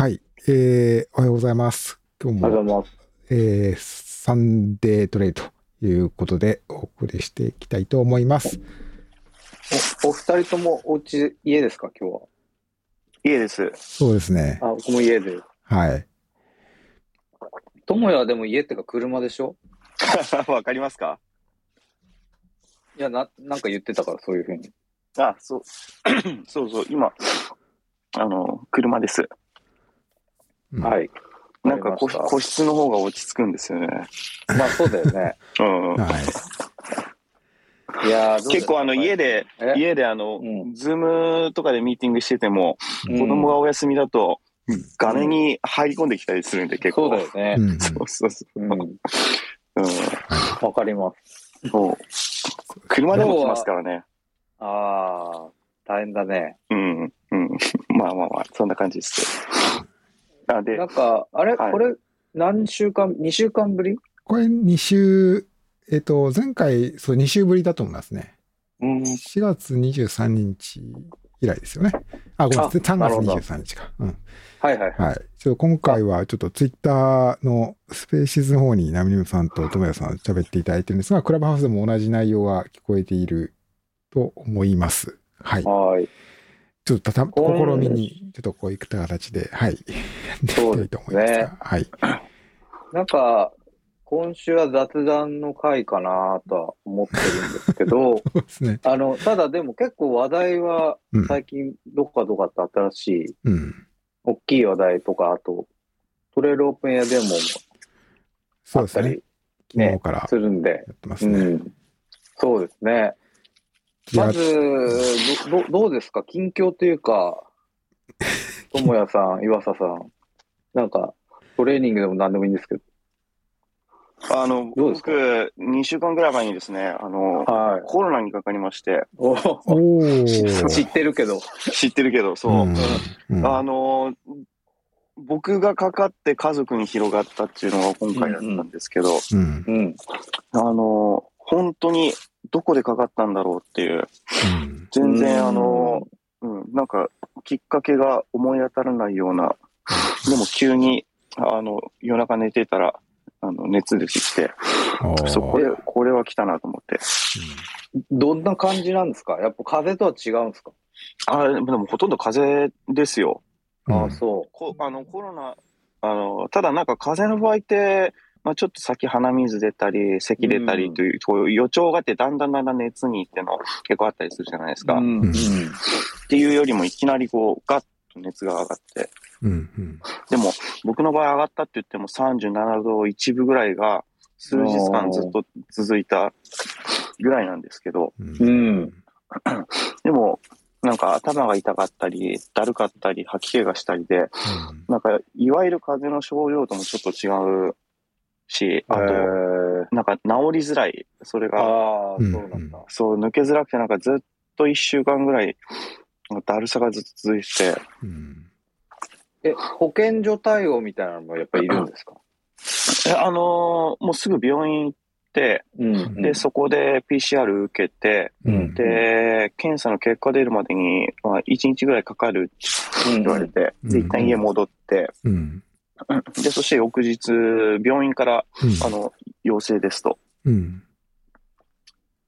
はい。えー、おはようございます。今日も、ありがとうございます。えー、サンデートレイということでお送りしていきたいと思います。お、お二人ともお家、家ですか、今日家です。そうですね。は。あ、僕も家で。はい。友也はでも家ってか車でしょ？わかりますか？いや、な、なんか言ってたから、そういうふうに。あ、そう。そうそう、今、あの、車です。うんはい。なんか個個室の方が落ち着くんですよね。まあ、そうだよね。うん。はい。いや結構あの家で、え？家であの、うんズームとかでミーティングしてても、うん子供がお休みだとうん、画面に入り込んできたりするんで結構。そうだよねう。んそうそうそう。うん。うん。わかります。そう。車でも来ますからね。ああ、大変だね。うん。うん。まあまあまあ、そんな感じです。あでなん、か、あれ、はいこれ、何週間、2週間ぶり？これ2週、えっ、と、前回、そう、2週ぶりだと思いますね。うん。4月23日以来ですよね。あ、ごめんなさい。3月なるほど23日か。うん。はいはい。はい。ちょっと今回はちょっとツイッターのスペーシズの方にナミニムさんとトモヤさん喋っていただいてるんですが、クラブハウスでも同じ内容が聞こえていると思います。はい。はい。ちょっとたた試みに、ちょっとこういった形で、はい。やっていきたいと思いますが。はい。なんか、今週は雑談の回かなとは思ってるんですけど、そうですね。あの、ただでも結構話題はうん。最近どこかどこかって新しいうん。大きい話題とか、あとトレールオープンエアデモもそうですね。あったり昨日からやするんで、ね。うん。そうですね。まず、ど、どどうですか？近況というか、ともやさん、岩佐さん、なんか、トレーニングでも何でもいいんですけど。あの、どうですか？僕、2週間ぐらい前にですね、あの、はい。コロナにかかりまして。知ってるけど。知ってるけど、そう。んうんあの、僕がかかって家族に広がったっていうのが今回だったんですけど、うん。うん。あの、本当にどこでかかったんだろうっていう、うん全然うんあの、うん、なんかきっかけが思い当たらないような、でも急に、あの、夜中寝てたら、あの、熱出てきて、そこで、これは来たなと思って。どんな感じなんですか？やっぱ風邪とは違うんですか、あでもほとんど風邪ですよ。うん。ああ、そこあのコロナ、あの、ただなんか風邪の場合って、まあ、ちょっと先鼻水出たり、咳出たりという、こういう予兆があって、だんだんだんだん熱にっていうの結構あったりするじゃないですう。か。っうん。うん。ていうよりも、いきなりこう、ガッと熱が上がって、うん。うん。でも、僕の場合上がったって言っても37度1分ぐらいが、数日間ずっと続いたぐらいなんですけど、うんうんでも、なんか頭が痛かったり、だるかったり、吐き気がしたりで、なんか、いわゆる風邪の症状ともちょっと違うし、あと、えーなんか治りづらい。それが、ああ、うん。そうなんだ。そう、抜けづらくて、なんかずっと一週間ぐらい、だるさがずっと続いてて、うん。え、保健所対応みたいなのもやっぱりいるんですか？えあのーもうすぐ病院行って、うん。で、そこで PCR 受けて、うん。で、検査の結果出るまでに、まあ、1日ぐらいかかるって言われて、うん。で、一旦家戻って、うん。で、そして翌日、病院から、うん。あの、陽性ですと、うん。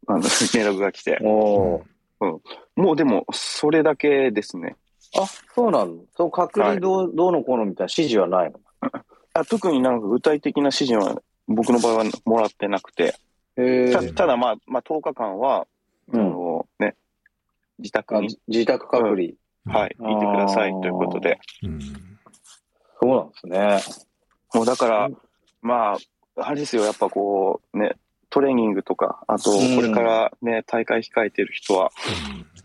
あの、連絡が来て、おー。もうでも、それだけですね。あ、そうなの？そう、隔離どう,、どうのこうのみたいな指示はないの？あ特になんか具体的な指示は、僕の場合はもらってなくて。たただまあ、まあ、10日間は、あうん。の、ね、自宅に、あ自宅隔離。はい、いてくださいということで。うん。そうなんですね。もうだからうん、まあ、あれですよ、やっぱこう、ね、トレーニングとか、あと、うん。これからね、大会控えてる人は、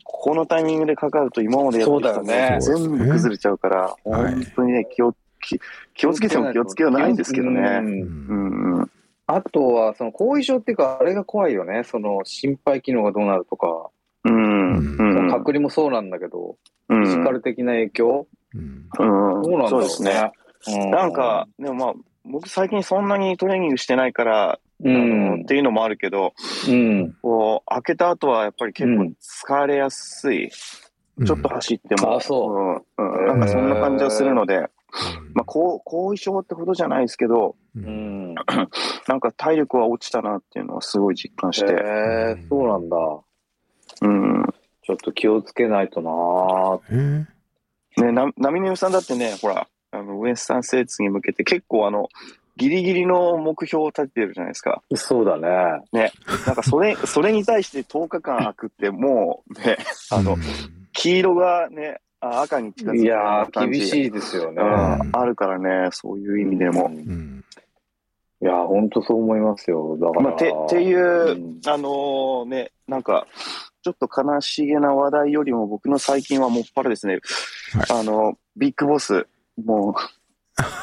このタイミングでかかると今までやってきたそうだよね。全部崩れちゃうから、はい本当にね、気を、気気をつけても気をつけようないんですけどね。うん。あとは、その後遺症っていうか、あれが怖いよね。その心肺機能がどうなるとか、うん。隔離もそうなんだけど、うん。フィジカル的な影響、うん。そうですね。うなんか、、でもまあ、僕最近そんなにトレーニングしてないから、うあんのっていうのもあるけど、うん。こう、開けた後はやっぱり結構うん疲れやすい。ちょっと走っても。あそううん。うん。なんかそんな感じはするので、まあ、後後遺症ってほどじゃないですけど、ううんん。なんか体力は落ちたなっていうのはすごい実感しへて、え、そうなんだ。うん。ちょっと気をつけないとなえね、な、波のさんだってね、ほら、あの、ウエスタンステーツに向けて結構あの、ギリギリの目標を立ててるじゃないですか。そうだね。なんかそれ、それに対して10日間空くってもうね、あの、うん黄色がね、あ赤に近づいていやー、厳い。しいですよね。うん、あるからね、そういう意味でも。うんいやー、ほんとそう思いますよ。だから。まあ、て、っていう、うんあのーね、なんか、ちょっと悲しげな話題よりも僕の最近はもっぱらですね、あの、ビッグボス、も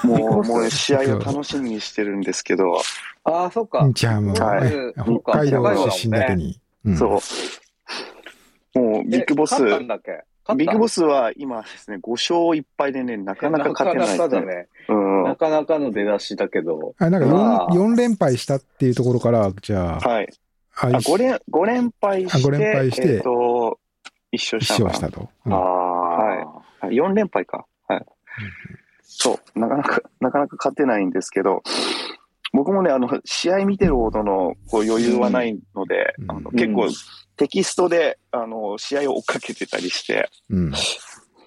う、もう、もう試合を楽しみにしてるんですけど、ああ、そっか。じゃあもう、はいね北海道出身だけに。うんそう。もう、ビッグボス、ビッグボススは今ですね、5勝1敗でね、なかなか勝てないなかなかだね。うん。はなかなかの出だしだけど。あなんかまあ 4, 4連敗したっていうところから、じゃあ、い。ああ、5連、五連敗して、あ五連敗してえっと、一勝一したのかな勝したと。うんああ、はい4連敗か。はい。そう、なかなか、なかなか勝てないんですけど、僕もね、あの、試合見てるほどのこう余裕はないので、うんあの結構テキストで、あの、試合を追っかけてたりして、うん。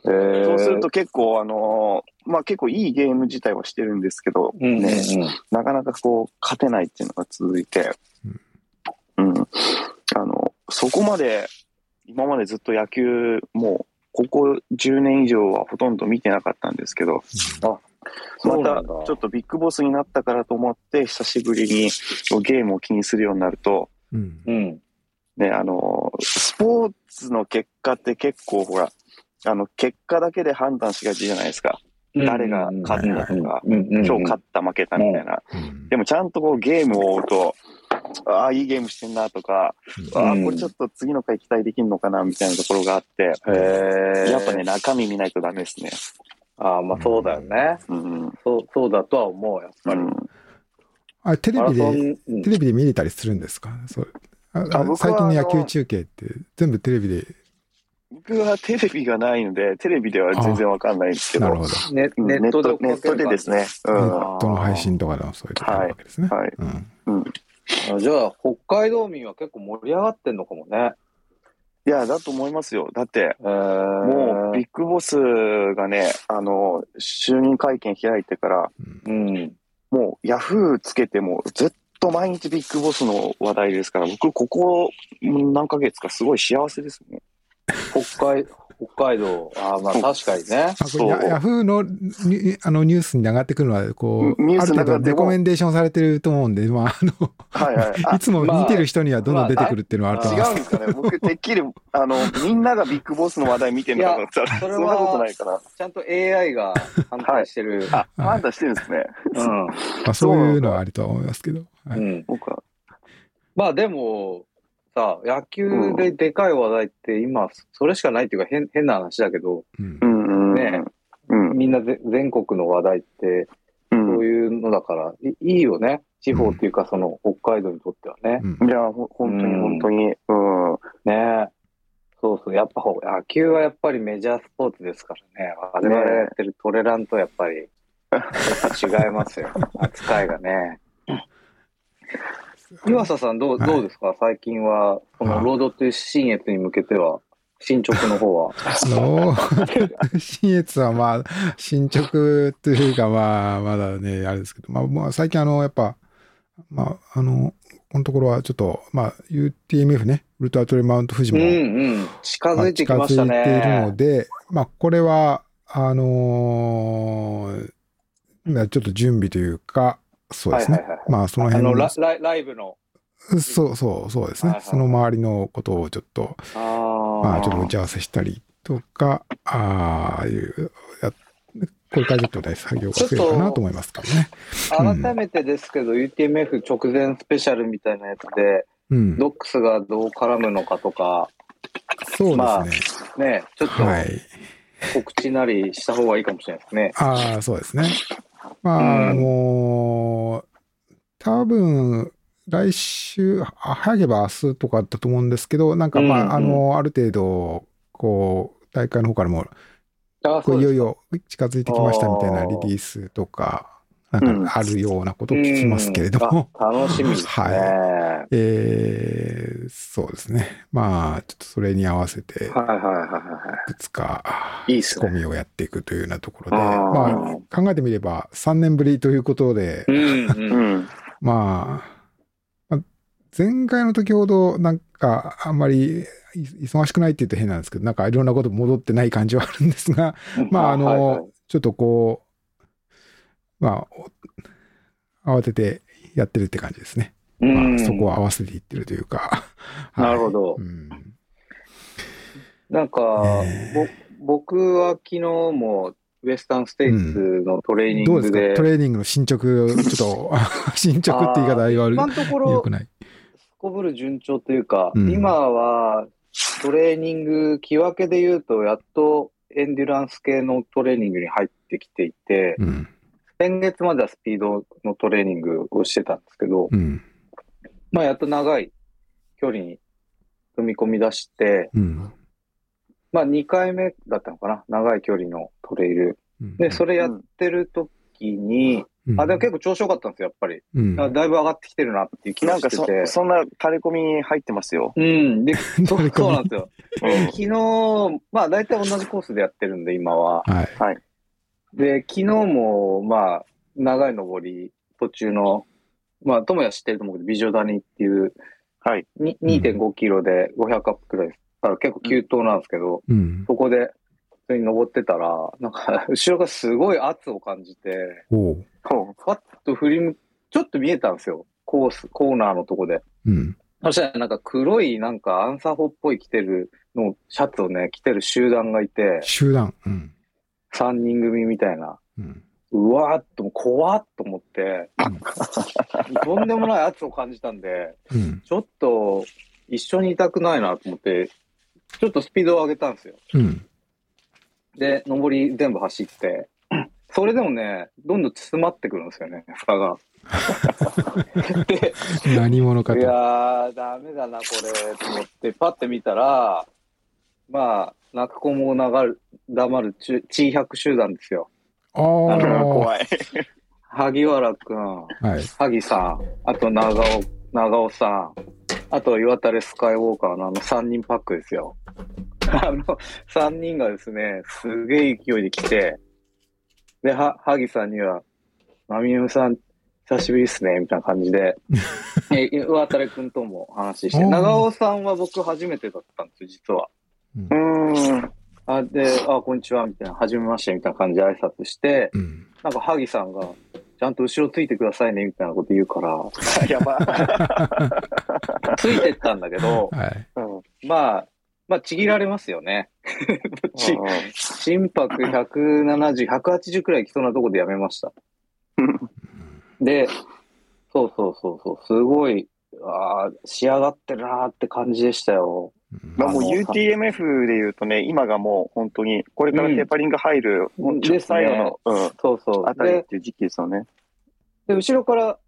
えーそうすると結構、あの、まあ結構いいゲーム自体はしてるんですけど、うんうんうんね、なかなかこう、勝てないっていうのが続いて、うん。あの、そこまで、今までずっと野球、もう、ここ10年以上はほとんど見てなかったんですけど、またちょっとビッグボスになったからと思って、久しぶりにゲームを気にするようになると、うん。うん。ね、あの、スポーツの結果って結構ほら、あの、結果だけで判断しがちじゃないですか。誰が勝ったとか、うん。うん。うん。今日勝った負けたみたいな。うん。でもちゃんとこうゲームを追うと、ああ、いいゲームしてんなとか、ああ、うんこれちょっと次の回期待できるのかなみたいなところがあって、へえ。やっぱね、中身見ないとダメですね。ああ、まあそうだよね。うん。そう、そうだとは思う、やっぱり。うんあテレビで、うんテレビで見れたりするんですか？そうああ僕は最近の野球中継って全部テレビで、僕はテレビがないので、テレビでは全然わかんないんですけど、なるほど。ネうんネットででですね。うネん。ットの配信とかのそういうところあるわけですね。はい。うん。あじゃあ、北海道民は結構盛り上がってんのかもね。いや、だと思いますよ。だって、えー、もうビッグボスがね、あの、就任会見開いてから、うん。もうヤフーつけてもずっと毎日ビッグボスの話題ですから、僕ここ何ヶ月かすごい幸せですね。北海、北海道。ああ、まあ確かにね。ヤそうヤフーのニあのニュースに上がってくるのは、こう、ある程度レコメンデーションされてると思うんで、まあ、あの、はいはい。あいつも見てる人にはどんどん出てくるっていうのはあると思います。違うんですかね。僕、てっきり、あの、みんながビッグボスの話題見てるのかと思ったら、それはそんなことないから。ちゃんと AI が判定してる。あ、判断してるんですね。うん。まあ、そういうのはあるとは思いますけど。はいうん。僕は。まあでも、さ、野球ででかい話題って今、それしかないっていうか変変な話だけど、うんうんうん。ねうん。みんなぜ全国の話題って、うんそういうのだから、いいいよね。地方っていうか、その北海道にとってはね。うんいや、ほ本当にうん本当に。うん。ねそうそう。やっぱほ野球はやっぱりメジャースポーツですからね。我々がやってるトレランとやっぱり 違いますよ。扱いがね。岩佐さんどう、はいどうですか？最近は、このロードという新越に向けては、進捗の方は？あの、新越はまあ、進捗というかまあ、まだね、あれですけど、まあ、まあ、最近あの、やっぱ、まあ、あの、このところはちょっと、まあ、UTMF ね、ウルトラトレマウント富士うんも、うん。近づいてきました近づいているのね。で、まあ、これは、あのーまあちょっと準備というか、そうですね。はいはいはいはいまあ、そのあ辺ののラライブの。そうそう、そうですね。はいはいはいその周りのことをちょっと、あまあ、ちょっと打ち合わせしたりとか、ああいう、やこれからちょっとね、作業が増えるかなと思いますからね。うん改めてですけど、UTMF 直前スペシャルみたいなやつで、うん。ドックスがどう絡むのかとか、そうまあですね、ちょっね。とはい。告知なりした方がいいかもしれないですね。ああ、そうですね。まあ、うんもう、多分、来週、あ早ければ明日とかだったと思うんですけど、なんかまあ、うんうんあの、ある程度、こう、大会の方からも、いよいよ。よ近づいてきましたみたいなリリースとか、なんかあるようなことを聞きますけれども、うんあ楽しみですね。はえー、そうですね。まあ、ちょっとそれに合わせて、いはいはいはいはいくつか、仕込ね。みをやっていくというようなところで、あーまあ、考えてみれば3年ぶりということで、うんううん。ん。まあ、まあ前回の時ほどなんかあんまりい忙しくないって言うと変なんですけど、なんかいろんなこと戻ってない感じはあるんですが、まああの、はいはいちょっとこう、まあ、お慌ててやってるって感じですね。うん。まあ、そこは合わせていってるというか。なるほど。はい。うん。なんか、僕は昨日もウエスタンステイツのトレーニどうですか？ングで、トレーニングの進捗、ちょっと、進捗って言い方は悪い。今のところよくない。すこぶる順調というか、うん。今はトレーニング、木分けで言うと、やっとエンデュランス系のトレーニングに入ってきていて、うん。先月まではスピードのトレーニングをしてたんですけど、うん。まあやっと長い距離に踏み込み出して、うん。まあ2回目だったのかな、長い距離のトレイル。うんで、それやってる時に、うんあ、でも結構調子良かったんですよ、やっぱり。うんあだいぶ上がってきてるなっていう気なんかそがしてて。、そんな垂れ込み入ってますよ。うん。で、そうなんですよ。うん昨日、まあ大体同じコースでやってるんで、今は。はい。で、昨日も、まあ、長い登り、途中の、まあ、友也知ってると思うけど、美女谷っていう、はい。に2.5キロで500アップくらいです。だから結構急登なんですけど、うん。そこで、普通に登ってたら、なんか、後ろがすごい圧を感じて、パッと振り向、ちょっと見えたんですよ。コース、コーナーのとこで。うん。そしたらなんか黒いなんかアンサーホっぽい着てるの、シャツをね、着てる集団がいて、集団。うん。3人組みたいな。うん。うわーっと、怖っと思って、とんでもない圧を感じたんで、うん。ちょっと一緒にいたくないなと思って、ちょっとスピードを上げたんですよ。うん。で、上り全部走って、それでもね、どんどん詰まってくるんですよね、差が。で、何者かいやと。ー、ダメだな、これ、と思って、パッて見たら、まあ、泣く子も流る、黙るち地百集団ですよ。あう。あ。怖い。萩原くん、はい。萩さん、あと長尾、長尾さん、あと岩垂スカイウォーカーのあの3人パックですよ。あの3人がですね、すげえ勢いで来て、で、は、萩さんには、まみむさん、久しぶりですね、みたいな感じで、え、岩垂くんとも話して、長尾さんは僕初めてだったんですよ、実は。うーん。あ、で、あ、こんにちは、みたいな、はじめまして、みたいな感じで挨拶して、うん。なんか萩さんが、ちゃんと後ろついてくださいね、みたいなこと言うから、やば。ついてったんだけど、はい。うんまあ、まあ、ちぎられますよね。ち 心拍170、180くらい来そうなとこでやめました。で、そうそうそうそう、すごい、ああ、仕上がってるなーって感じでしたよ。まあもう UTMF で言うとね、今がもう本当に、これからテーパリング入る、うんちょっと最後の、うん、そうそう。であたりっ、ていう時期ですよね。で後ろから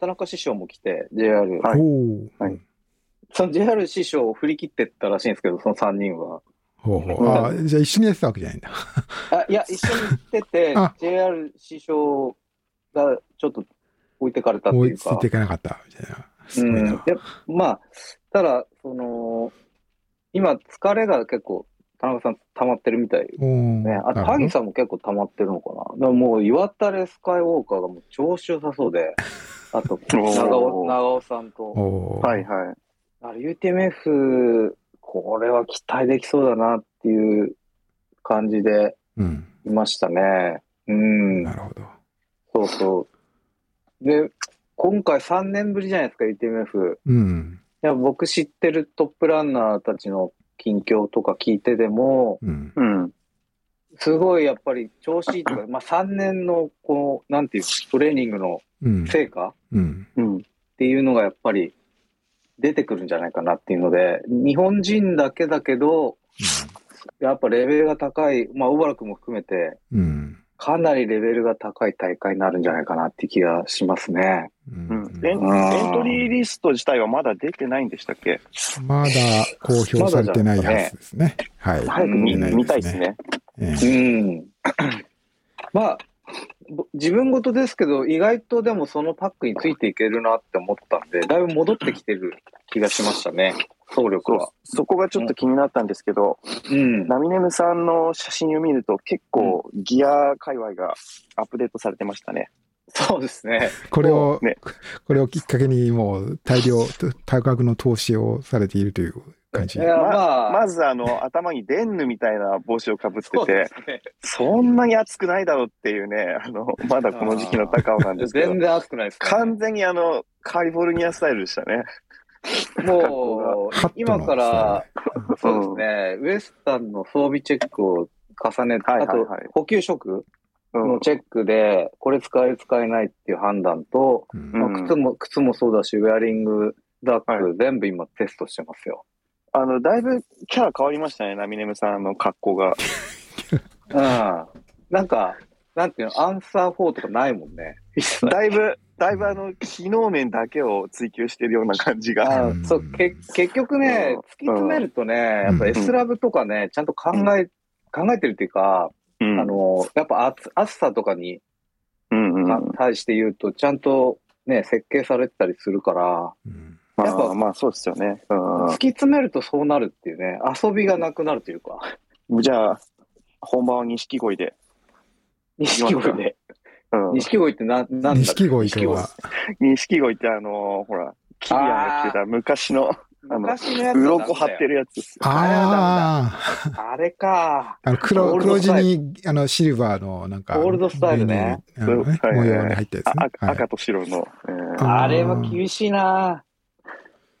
田中師匠も来て、JR。はい。はいその JR 師匠を振り切ってったらしいんですけど、その3人は。ほうほう。ああ、じゃあ一緒にやってたわけじゃないんだ。あ、いや、一緒に行っててあ、JR 師匠がちょっと置いてかれたっていうか追いついてい。かなかったみたいな。うんな。。やまあ、ただ、その、今、疲れが結構、田中さん溜まってるみたい。ね、あ萩さんも結構溜まってるのかな。だからもう、岩垂スカイウォーカーがもう調子良さそうで、あと、長尾、長尾さんと。はいはい。あれ UTMF、これは期待できそうだなっていう感じでうん。いましたね。うん。なるほど。そうそう。で、今回3年ぶりじゃないですか、UTMF。いうん。や、僕知ってるトップランナーたちの近況とか聞いてでも、うん。うん。すごいやっぱり調子いいとか、まあ3年のこう、なんていう、トレーニングのうん。成果？うん。うん。っていうのがやっぱり出てくるんじゃないかなっていうので、日本人だけだけど、やっぱレベルが高い、まあ、小原君も含めて、うん。かなりレベルが高い大会になるんじゃないかなって気がしますね。ううんん。エンうんエントリーリスト自体はまだ出てないんでしたっけ？まだ公表されてないはずですね。はい。早く見,、出ない見たいですね。えうえん。まあ、ぼ自分事ですけど、意外とでもそのパックについていけるなって思ったんで、だいぶ戻ってきてる気がしましたね、総力は。そこがちょっと気になったんですけど、うん。ナミネムさんの写真を見ると結構ギア界隈がアップデートされてましたね。そうですね。これを、ねこれをきっかけにもう大量、多額の投資をされているという感じ。いや、まあ、まずあの頭にデンヌみたいな帽子をかぶってて、すね。そんなに暑くないだろうっていうね、あの、まだこの時期の高尾なんですけど全、然熱くないですね。完全にあの、カリフォルニアスタイルでしたね。もう今から、そうですね、ウエスタンの装備チェックを重ねて、はいあと補給食うん。のチェックで、これ使える使えないっていう判断と、靴も、靴もそうだし、ウェアリング、ダック、は全部今テストしてますよ。あの、だいぶキャラ変わりましたね、ナミネムさんの格好が。うん。なんか、なんていうの、アンサー4とかないもんね。だいぶ、だいぶあの、機能面だけを追求してるような感じが。あうんそうけ結局ね、うん突き詰めるとね、やっぱうん S ラブとかね、ちゃんと考え、考えてるっていうか、うんあの、やっぱ暑暑さとかにうんうん。か対して言うと、ちゃんとね、設計されてたりするから、うんまやっぱあ、まあそうですよね。突き詰めるとそうなるっていうね、遊びがなくなるというか、うん。じゃあ、本番は錦鯉で。錦鯉で。うん。錦鯉ってな、なんだっけ？錦鯉とは、錦鯉。ってあのほら、キリアンが着てた昔の、あの鱗張ってるやつ。ですよ。ああれか。あ、あの黒、黒地に、あの、シルバーの、なんか、オールドスタイルね。模様に入ったやつ赤はい。赤と白の。えー。ああれは厳しいな。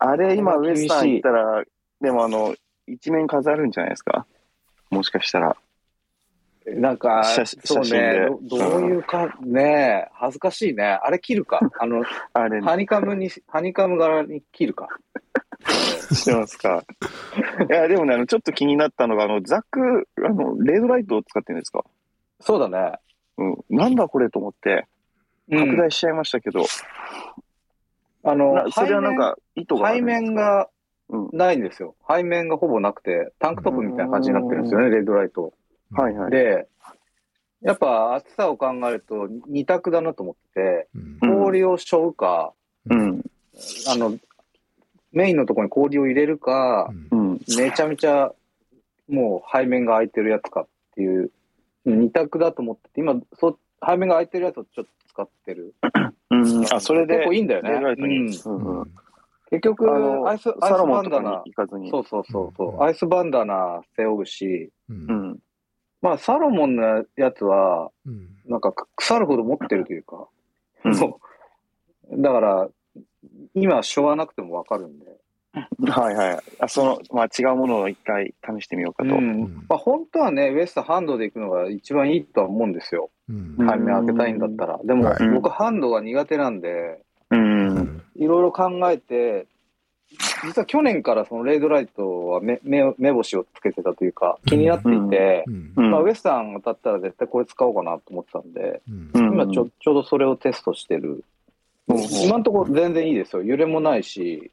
あれ今ウエスタン行ったら、でもあの、一面飾るんじゃないですか？もしかしたら。なんか、写そうねど、どういうか、ね恥ずかしいね。あれ切るか。あの、あれ、ハニカムに、ハニカム柄に切るか。してますか。いや、でもね、あの、ちょっと気になったのが、あの、ザック、あの、レードライトを使ってるんですか？そうだね。うん。なんだこれと思って、うん拡大しちゃいましたけど、あのな、それはなんか、意図が背面、がうんないんですよ。背面がほぼなくて、タンクトップみたいな感じになってるんですよね、レッドライト。はいはい。で、やっぱ暑さを考えると二択だなと思ってうんて、氷を背負うか、うん。あの、メインのところに氷を入れるかう、んうん。めちゃめちゃもう背面が空いてるやつかっていう、二択だと思ってて、今、そ背面が空いてるやつをちょっと使ってる。うん。あ、それで、結構いいんだよね。うん結局、あのアイス、アイスバンダナ。そうそうそうそう、うんアイスバンダナ背負うし、うんうん。まあ、サロモンのやつは、うん。なんか腐るほど持ってるというか、うん。そう。だから、今、しょわなくてもわかるんで。はいはい。あ、その、まあ違うものを一回試してみようかと。うん。まあ、本当はね、ウエストハンドで行くのが一番いいとは思うんですよ。うん。うん。背面開けたいんだったら。でも、はい。僕ハンドが苦手なんで、いろいろ考えて、実は去年からそのレードライトは目目目星をつけてたというか、気になっていて、うん。うん。まあ、ウエスタン当たったら絶対これ使おうかなと思ってたんで、今ちょちょうどそれをテストしてる。うん。今のところ全然いいですよ。揺れもないし、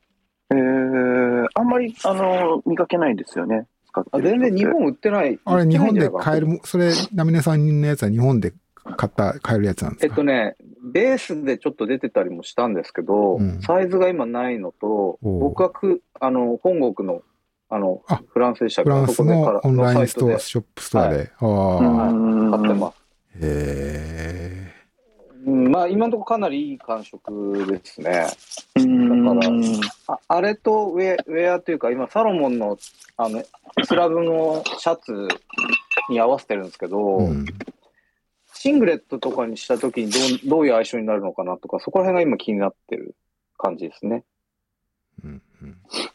えー、あんまり、あの、見かけないですよね。使ってあ全然日本売ってない。あれ、日本で買えるも、それ、ナミネさんのやつは日本で買った、買えるやつなんですか？えっとね、ベースでちょっと出てたりもしたんですけど、うんサイズが今ないのと、僕はくあの本国のあのあフランスでしたフランスのオンラインストア、ショップストアで。ああ。うんで買ってます。へうん、まあ今のところかなりいい感触ですね。うんだからああれとウェアウェアというか、今サロモンのあのスラブのシャツに合わせてるんですけど、え。うんシングレットとかにしたときにどうどういう相性になるのかなとか、そこら辺が今気になってる感じですね。うん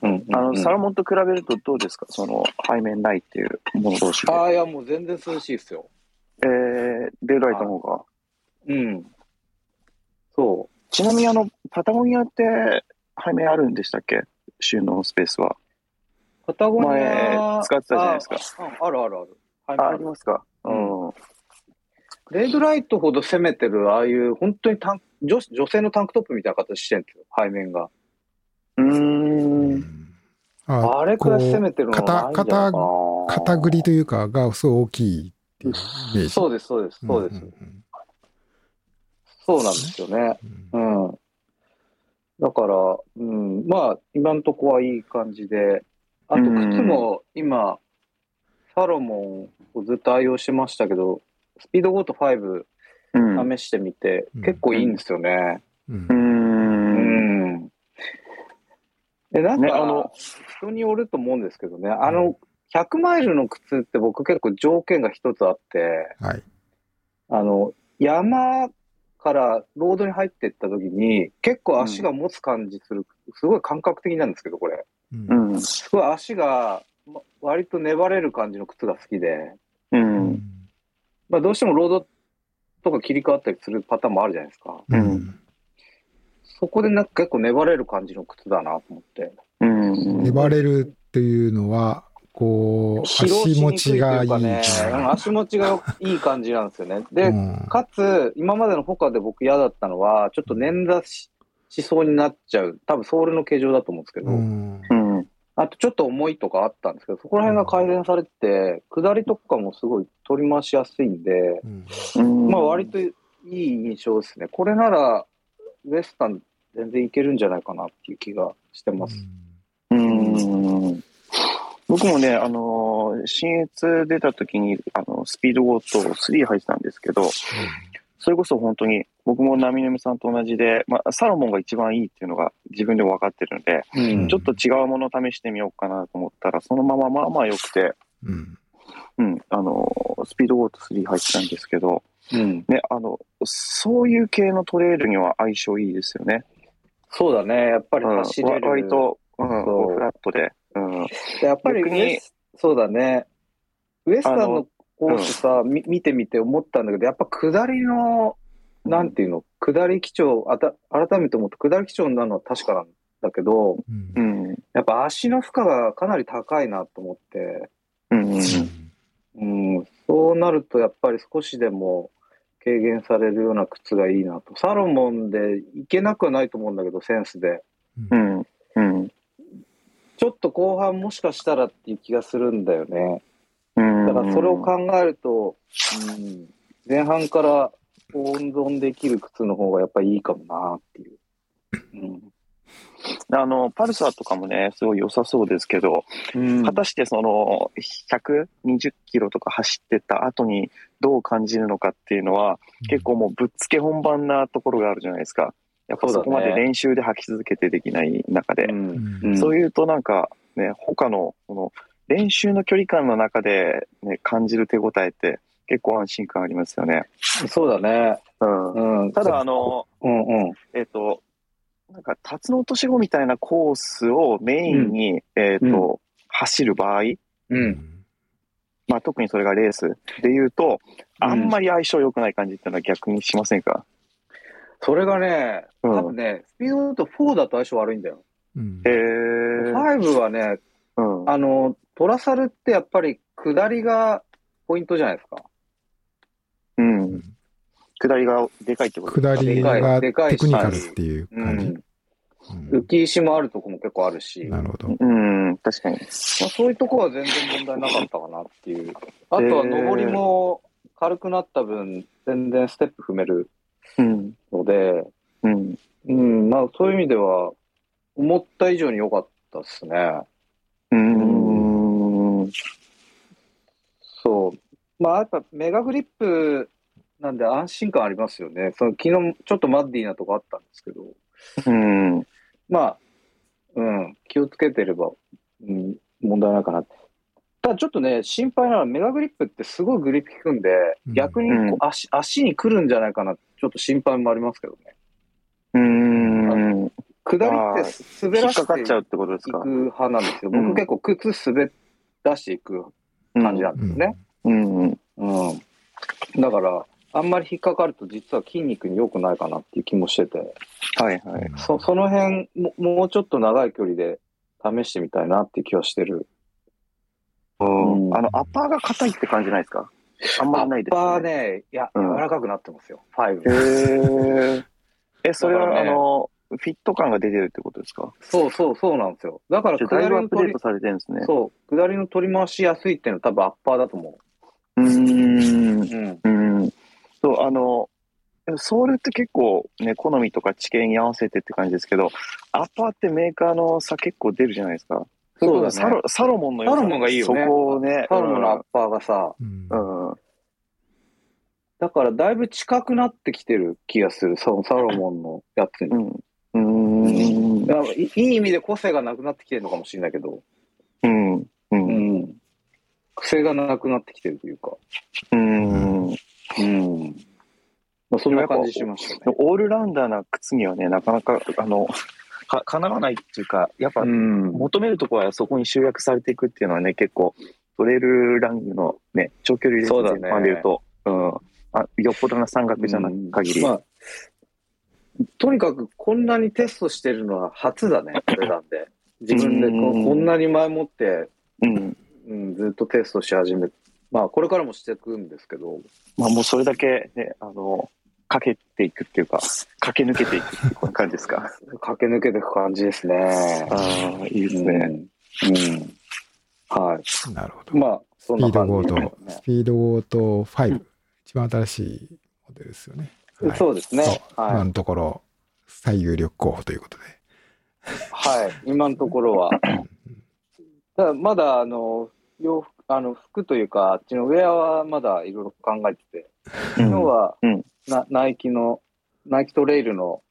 うんあの、サロモンと比べるとどうですか？その、背面ないっていうもの同士で。ああ、いや、もう全然涼しいですよ。えー、レードライトの方が。うん。そちなみにあの、パタゴニアって背面あるんでしたっけ？収納スペースは。う。パタゴニ前ア。使ってたじゃないですかあ。ああるあるある。ありますか？うん。レードライトほど攻めてる、ああいう、本当にタン女女性のタンクトップみたいな形してるんですよ、背面が。うんんああれくらい攻めてるの肩ないんじゃないかな肩、肩ぐりというか、がすごい大きいっていうイメージ。そうです、そうです、そうです。んんそうなんですよね。うんうん。だから、うん、まあ、今のとこはいい感じで、あとうん靴も今、サロモンをずっと愛用してましたけど、スピードゴート5うん。試してみて、うん結構いいんですよね。うんう。うんん。で、なんか、ねあの人によると思うんですけどね、あの、100マイルの靴って僕結構条件が一つあって、はい。あの、山からロードに入っていった時に、結構足が持つ感じする、すごい感覚的なんですけど、これ。うんうん。すごい足が、ま割と粘れる感じの靴が好きで、うん。まあどうしてもロードとか切り替わったりするパターンもあるじゃないですか。うんそこでなんか結構粘れる感じの靴だなと思って。うん。粘れるっていうのは、こう、足持ちがいいね、うん足持ちがよいい？感じなんですよね。で、うんかつ、今までの他で僕嫌だったのは、ちょっと捻挫ししそうになっちゃう。多分ソールの形状だと思うんですけど、うんうん。あとちょっと重いとかあったんですけど、そこら辺が改善されてて、下りとかもすごい取り回しやすいんで、うんうんまあ割といい印象ですね。これなら、ウエスタン全然いけるんじゃないかなっていう気がしてます。うん。僕もね、あのー、新越出た時に、あの、スピードゴート3入ってたんですけど、それこそ本当に、僕も波波さんと同じで、まあ、サロモンが一番いいっていうのが自分でも分かってるんで、うんちょっと違うものを試してみようかなと思ったら、そのまままあまあ良くて、うんうん、あのー、スピードゴート3入ってたんですけど、うん。ね、あの、そういう系のトレイルには相性いいですよね。そうだね。やっぱりうん、走れる。割と、うん、そうこうフラットで。うん。でやっぱりにそうだね。ウエスタンのコースさ、み見てみて思ったんだけど、やっぱ下りの、なんていうの、下り基調、あた改めて思って下り基調なのは確かなんだけど、うんうん。やっぱ足の負荷がかなり高いなと思って、うん。うん、そうなるとやっぱり少しでも軽減されるような靴がいいなと。サロモンでいけなくはないと思うんだけど、センスで。うん。うん。ちょっと後半もしかしたらっていう気がするんだよね。うん。だからそれを考えると、うん、前半から温存できる靴の方がやっぱりいいかもなっていう。うんあの、パルサーとかもね、すごい良さそうですけど、うん果たしてその、120キロとか走ってた後にどう感じるのかっていうのは、結構もうぶっつけ本番なところがあるじゃないですか。やっぱそこまで練習で吐き続けてできない中で。うんうんそういうとなんかね、他の、この練習の距離感の中で、ね、感じる手応えって結構安心感ありますよね。そうだね。うん。うん、ただあ、の、うんうん。えっ、と、なんか、辰野落とし子みたいなコースをメインに、えっ、と、走る場合、うん。まあ特にそれがレースで言うと、うんあんまり相性良くない感じっていうのは逆にしませんか、それがね、うん多分ね、スピードだと4だと相性悪いんだよ。うんへえ。5はね、うん。あの、トラサルってやっぱり下りがポイントじゃないですか。うん。下りがでかいってこと下りがでかいテクニカルっていうう感じ？ん。浮き石もあるとこも結構あるし。なるほど。うん、確かに。まあ、そういうとこは全然問題なかったかなっていう。あとは上りも軽くなった分、全然ステップ踏めるうん。ので、うん。うん、まあそういう意味では、思った以上に良かったですね。うん。そう。まあやっぱメガグリップなんで安心感ありますよね。その昨日ちょっとマッディーなとこあったんですけど、うん。まあ、うん、気をつけてれば、うん、問題ないかな。ただちょっとね、心配なのはメガグリップってすごいグリップ効くんで、うん逆にこううん足足に来るんじゃないかな、ちょっと心配もありますけどね。うん。下りって滑引らせっかかっちゃうてってことですかいく派なんですよ。うん僕結構靴滑らしていく感じなんですね。うん。うん。うん。だから、あんまり引っかかると実は筋肉に良くないかなっていう気もしてて、はいはい。そその辺も、もうちょっと長い距離で試してみたいなっていう気はしてる。うんあの、アッパーが硬いって感じないですか？あんまアりないですッパーよね。ね、いや、うん柔らかくなってますよ。5。へえ。え、それは、ねあの、フィット感が出てるってことですか？そうそうそうなんですよ。だから下りの取りプデート、されてるんですね。そう、下りの取り回しやすいっていうのは多分アッパーだと思う。うーん。うん。うん。そう、あの、ソールって結構ね、好みとか知見に合わせてって感じですけど、アッパーってメーカーの差結構出るじゃないですか。そうだねサロサロモンのサロモンがいいよねそこをね、サロモンのアッパーがさ、うんうん。うん。だからだいぶ近くなってきてる気がする、そのサロモンのやつに。うん。うん。だからいいい意味で個性がなくなってきてるのかもしれないけど、うん。う。うんん。癖がなくなってきてるというか、うん。うん。まあ、そんな感じしましたね。オールラウンダーな靴にはね、なかなか、あの、か、かなわないっていうか、やっぱ、うん。求めるところはそこに集約されていくっていうのはね、結構、トレイルランのね、長距離レースそうだね全般で言うと、うん。あ、よっぽどな山岳じゃない限り。まあ、とにかくこんなにテストしてるのは初だね、これなんで。自分でこうんこんなに前もって、うん。うん、ずっとテストし始めまあ、これからもしていくんですけど、まあもうそれだけね、あの、かけていくっていうか、駆け抜けていくっていう感じですか？駆け抜けていく感じですね。ああ、いいですうん。ね。うん。はい。なるほど。まあ、そんスピードな感じゴート、スピードゴート5、一番新しいモデルですよね。ね。はいそうですね。はい。のところ、最有力候補ということで。はい。今のところは。ただ、まだ、あの、洋服、あの、服というか、あっちのウェアはまだいろいろ考えてて、うん昨日は、うんなナイキの、ナイキトレイルの、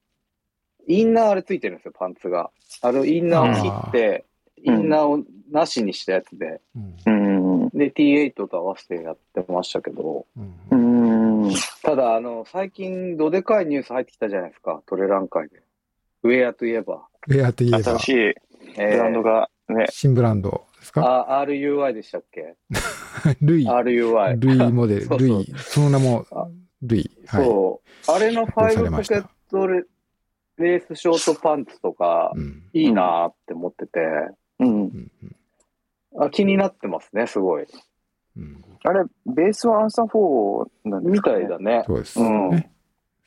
インナーあれついてるんですよ、パンツが。あれ、インナーを切って、イうんンナーをなしにしたやつで、うんうん。で、T8 と合わせてやってましたけど、うんうん。ただ、あの、最近、どでかいニュース入ってきたじゃないですか、トレラン界で。ウェアといえば。ウェアといえば新、しいえブランドがね、新ブランドですか？あ、RUI でしたっけ？ルイ、?RUI。ルイモデル、そうそうルイ、その名もあルイ。はい。そう。あれのファイブポケットレレースショートパンツとか、うんいいなーって思ってて、うんう。んあ気になってますね、すごい。うんあれ、ベースはアンサー4なんですみか、ね、たいだね。そうですうんね。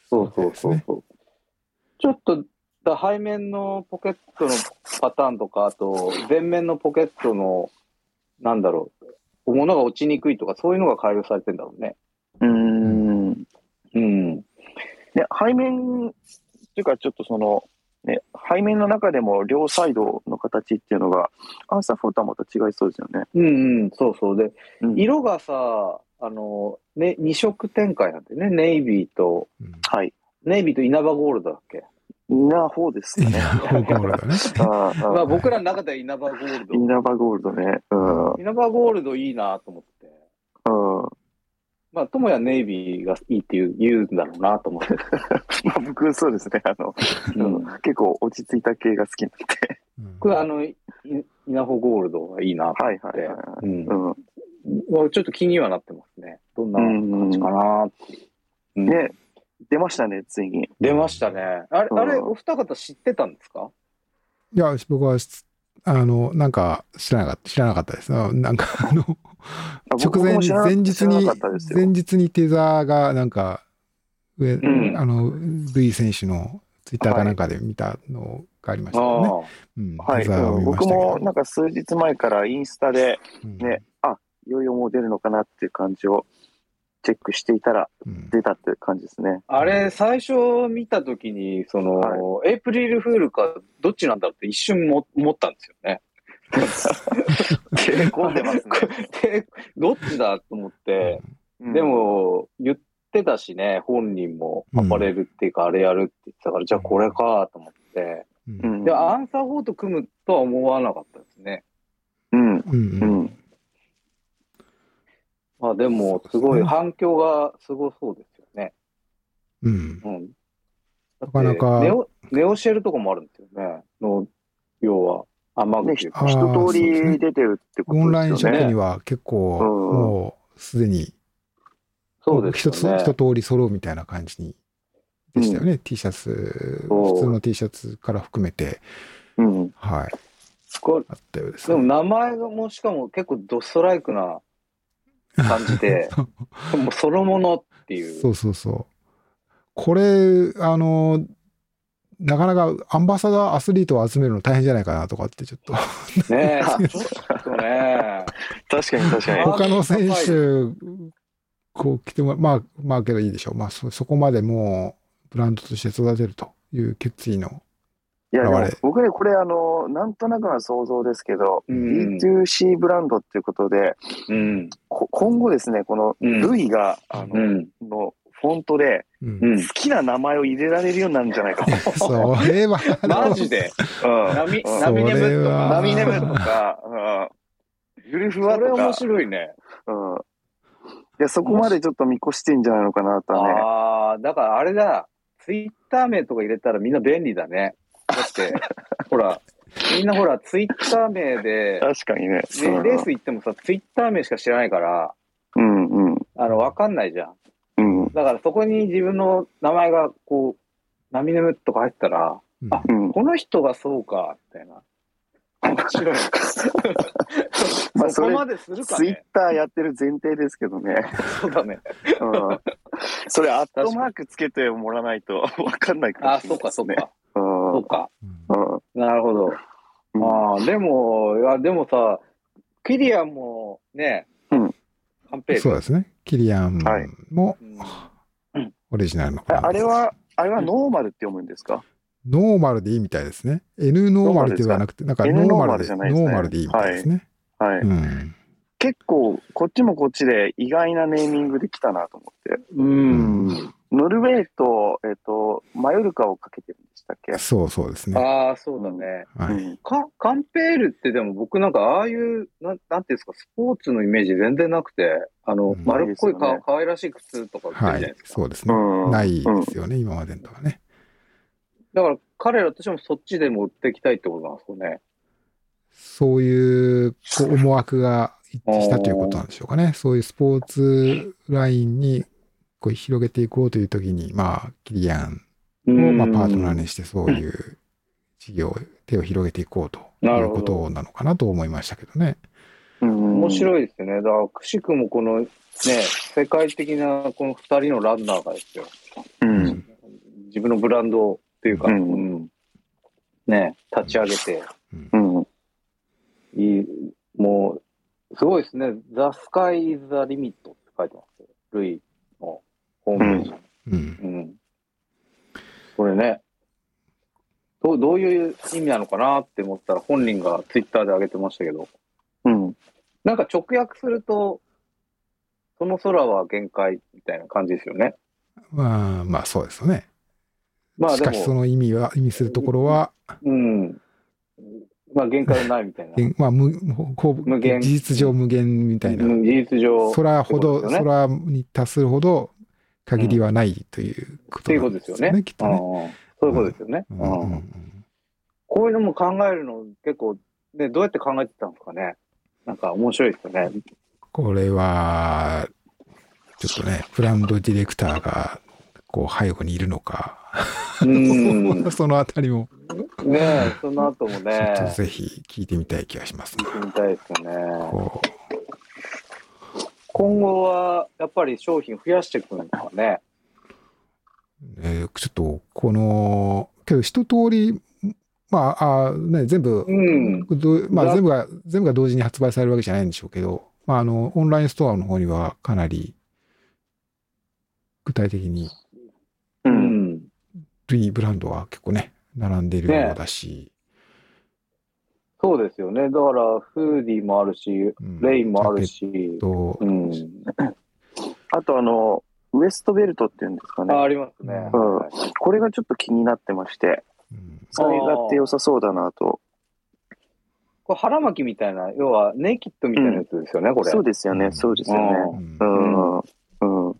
そうそうそうそう。ちょっと、だ背面のポケットのパターンとか、あと、前面のポケットの、なんだろう、物が落ちにくいとか、そういうのが改良されてんだろうね。うん。うん。ね、背面っていうか、ちょっとその、ね、背面の中でも両サイドの形っていうのが、アンサー4とはまた違いそうですよね。うんうん、そうそう。で、うん色がさ、あの、ね、2色展開なんでね、ネイビーと、うんはい。ネイビーと稲葉ゴールドだっけ？インナー4ですね。いや、ゴールドね。ああまあ僕らの中では稲葉ゴールドイ。ンナーバーゴールドね。うん。うん。稲葉ゴールドいいなと思って。まあ、ともやネイビーがいいって言う言うんだろうなと思って。まあ僕そうですね。あの、うんうん結構落ち着いた系が好きなんで。うんこれあの、い稲穂ゴールドがいいなとはい思って。はいはいはい。うんうん。まあちょっと気にはなってますね。どんな感じかなっていう。うんね、出ましたね、ついに。出ましたね。あれ、うんあれ、お二方知ってたんですか？いや、僕は、あの、なんか知らなかった、知らなかったです。あなんか、あの、直前前日に前日にテザーが、なんか、上、んあの、ルイ選手のツイッターかなんかで見たのがありましたよね。ああ。うん、はい、僕もなんか数日前からインスタでうんね、あ、いよいよもう出るのかなっていう感じをチェックしていたらうん出たっていう感じですね。あれ、最初見たときに、その、エイプリルフールか、どっちなんだろうって一瞬も思ったんですよね。手込んでますね。でどっちだと思って、うんで、も、言ってたしね、本人もアパレルっていうか、あれやるって言ってたから、じゃあこれかと思って。うんう。ん、で、アンサー4と組むとは思わなかったですね。うん、うんううんん。まあでも、すごい反響がすごそうですよね。うんうん。なかなかネオ、ネオシェルとかもあるんですよね。の、要は、あーそう通ですねり出てるってことオンラインですよね。ショップには結構、うんもうすでに、そうです一ね。一通り揃うみたいな感じに、でしたよね。T シャツ、普通の T シャツから含めて、うん。はい、これあったようですでも名前がもうしかも結構ドストライクな感じで、もうそのものっていう。そうそうそう。これ、あの、なかなかアンバサダーアスリートを集めるの大変じゃないかなとかってちょっと。ねえ、ちょっとね。確かに確かに。他の選手、こう来ても、まあ、まあけどいいでしょう。まあそ、そこまでもうブランドとして育てるという決意の。いや、僕ね、これ、あの、なんとなくの想像ですけど、うん D2C ブランドっていうことで、うん。こ今後ですね、このうんルイが、あの、うん。のフォントで好。きな名前を入れられるようになるんじゃないかと。それは、マジで？うん。ナミ、そナミネムとか。ナミネムとか、うん。ユルフワとかそれ面、白いね。うん。いや、そこまでちょっと見越してんじゃないのかなとはね。ああ、だからあれだ。ツイッター名とか入れたらみんな便利だね。だって、ほら、みんなほら、ツイッター名で、確かにね。ねレース行ってもさ、ツイッター名しか知らないから、うんうんあの、わかんないじゃん。うんだからそこに自分の名前が、こう、ナミネムとか入ったら、うんあうん。この人がそうか、みたいな。面白い。まあそこまでするかツイッね。ターやってる前提ですけどね。そうだね。うん。それ、アットマークつけてもらわないとわかんないかもあ、しれそうか、ないね。そうか。うん。そうか。うんうん。なるほど。うんああ、でも、いや、でもさ、キリアンもね、うんカンペール。そうですね。キリアンはいもうんオリジナルのあれは、あれはノーマルって読むんですか？ノーマルでいいみたいですね。N ノーマルではなくて、なんか N ノーマルで、ノーマルじゃないですねノーマルでいいみたいですね。はい。うん。結構、こっちもこっちで意外なネーミングで来たなと思って。うん。ノルウェーと、えっ、と、マヨルカをかけてるんでしたっけ？そうそうですね。ああ、そうだね。はい。うんかカンペールってでも僕なんかああいう、なんなんていうんですか、スポーツのイメージ全然なくて、あの、うん丸っこいか、ね可愛らしい靴とか売ってるじゃはないいで。すか。そうですね。うんないですよね、今までのとはね。だから彼らとしてもそっちでも売っていきたいってことなんですよね。そういうこう思惑が一致したということなんでしょうかね。そういうスポーツラインにこう広げていこうというときに、まあ、キリアンをまあパートナーにしてそういう事業、手を広げていこうということなのかなと思いましたけどね。うん面白いですよね。だから、くしくもこのね、世界的なこの二人のランナーがですよ。うん。自分のブランドっていうか、うんね、立ち上げて、うん。いい、もう、すごいですね。The Sky is the Limit って書いてます。ルイのホームページに。うん。うん。これね、どうどういう意味なのかなって思ったら本人がツイッターで上げてましたけど、うん。なんか直訳すると、その空は限界みたいな感じですよね。まあ、まあそうですよね。まあでしかしそも、の意味は、意味するところは、うん。まあ限界はないみたいな。まあ、無、こう無限事実上無限みたいな。うん事実上。空ほど、空に達するほど限りはないというこっていうとなんことですよね。きっとね。うんそういうことですよね。こういうのも考えるの結構、ね、どうやって考えてたんですかね？なんか面白いですよね。これは、ちょっとね、ブランドディレクターが、こう、背後にいるのか、うん。そのあたりも、ねえ、その後もちょっね、とぜひ聞いてみたい気がしますね。聞いてみたいですよね。こ今後は、やっぱり商品増やしていくんですかね。う、ね、ちょっと、この、けど一通り、まあ、あね、全部、うん。どまあ、だ全部が、全部が同時に発売されるわけじゃないんでしょうけど、まあ、あの、オンラインストアの方にはかなり、具体的に、う。うんん。ルイブランドは結構ね、並んでいるようだし、そうですよね。だから、フーディーもあるし、うんレインもあるし、トうん。あとあの、ウエストベルトっていうんですかね。あありますね。うんはいこれがちょっと気になってまして、うん使い勝手良さそうだなと。これ腹巻きみたいな、要はネイキッドみたいなやつですよね、これ。そうですよね、うんそうですよね。うんうん。うん。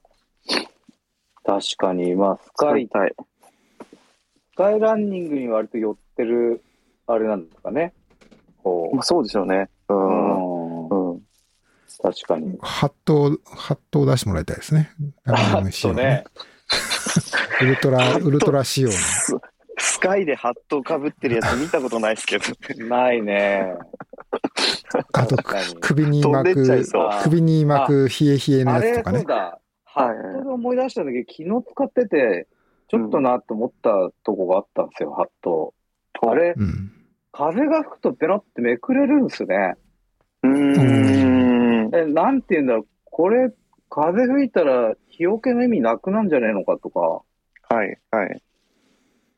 確かに、まあ、スカイ、使いたい。スカイランニングに割と寄ってる、あれなんですかね。こまあそうですよね。うう。ん。うん。うん。確かに。ハットを、ハットを出してもらいたいですね。あと仕様ねね。。ウルトラ、ウルトラ仕様の。ススカイでハットをかぶってるやつ見たことないですけど。ないね。あと、首に巻く、首に巻く冷え冷えのやつとかね。そうだ。ハはいットで思い出したんだけど、昨日使ってて、ちょっとなと思ったとこがあったんですよ、ハット。あれ、うん。風が吹くとペロってめくれるんですね。うーん。え、なんて言うんだろう。これ、風吹いたら日よけの意味なくなんじゃねえのかとか、はい、はい。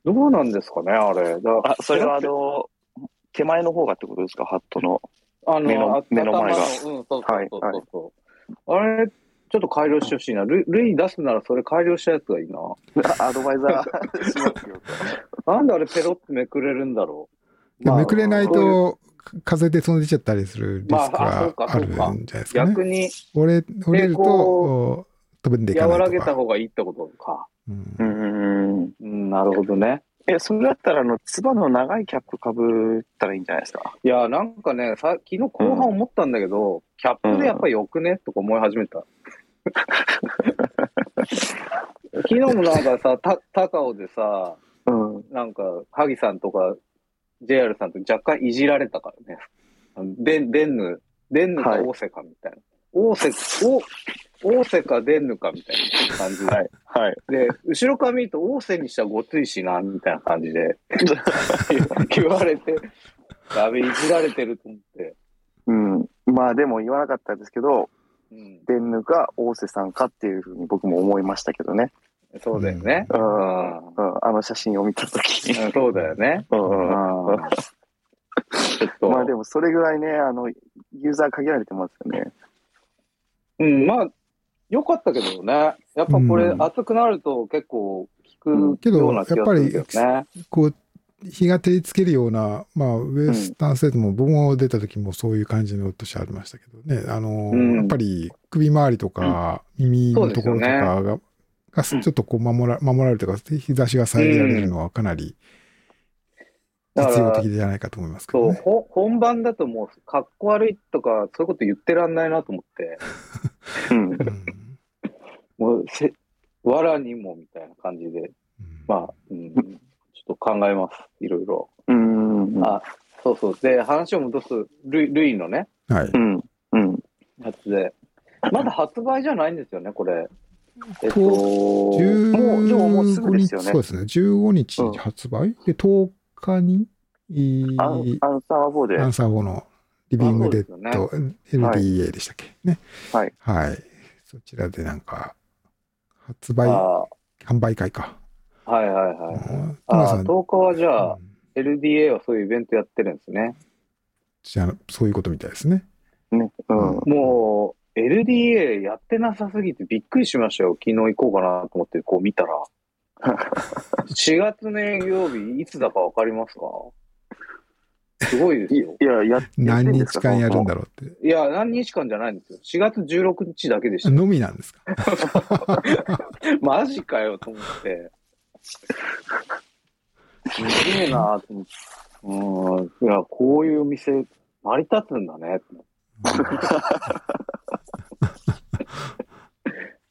どうなんですかね、あれ。だからあ、それはあの、手前の方がってことですか、ハットの。あ目のあ目の前がうん、そうそうそうあれ、ちょっと改良してほしいな。ルルイ出すならそれ改良したやつがいいな。アドバイザーしますよ。なんであれペロってめくれるんだろう。でめくれないと、風で飛んでちゃったりするリスクがあるんじゃないですかね。逆に折れ折れると、こ飛んでいかないとか。和らげた方がいいってことか。うんうんうんうん。うん、なるほどね。え、それだったら、あの、つばの長いキャップかぶったらいいんじゃないですか？いや、なんかね、さ昨日後半思ったんだけど、キャップでやっぱりよくね？とか思い始めた。昨日もなんかさ、た高尾でさ、うん。なんか、萩さんとか、JR さんと若干いじられたからね。あのデン、デンヌ、デンヌかはいオーセかみたいな。オーセ、オオーセかデンヌかみたいな感じで。はい。はい。で、後ろから見ると、オーセにしたらごついしな、みたいな感じで 言われて、やべ、いじられてると思って。うん。まあでも言わなかったですけど、うん、デンヌか大瀬さんかっていうふうに僕も思いましたけどね。そうだよね。う。うんうん。あの写真を見たときそうだよね。うんうんまあでもそれぐらいね、あの、ユーザー限られてますよね。うん、まあ、よかったけどね。やっぱこれ、うん熱くなると結構効くような気がするんだよね。こう、日が照りつけるような、まあ、ウエスタンセットも、僕も出た時もそういう感じの年ありましたけどね。あの、うんやっぱり首周りとか、耳のところとかが、がちうんょっとこう守ら、守られるとか、日差しが遮られるのはかなり実用的じゃないかと思いますけそう、どね。ほ本番だともう、かっこ悪いとか、そういうこと言ってらんないなと思って、もうせ、わらにもみたいな感じで、うんまあ、うん、ちょっと考えます。いろいろ。うん。あ、そうそう。で、話を戻す、ルイルイのね、はい。うん。うん。やつで、まだ発売じゃないんですよね、これ。えっと、ともうでももうすぐ15日、ですよねそうですね。15日発売、で、10日に、いいアンアンサー4で。アンサー4のリビングデッド、LDA でしたっけ？ね。はい。はい。そちらでなんか、発売、あ販売会か。はいはいはい。うんあ皆さん、10日はじゃあう、ん LDA はそういうイベントやってるんですね。じゃあ、そういうことみたいですね。ね。うん。もう、LDA やってなさすぎてびっくりしましたよ。昨日行こうかなと思ってこう見たら。4月の営業日いつだかわかりますか？すごいですいよ。いや、やっ何日間やるんだろろうっいや、何日間じゃないんですよ。4月16日だけでして。た。のみなんですか？マジかよと思って。すげえなと思って。うん。いや、こういうお店、成り立つんだね。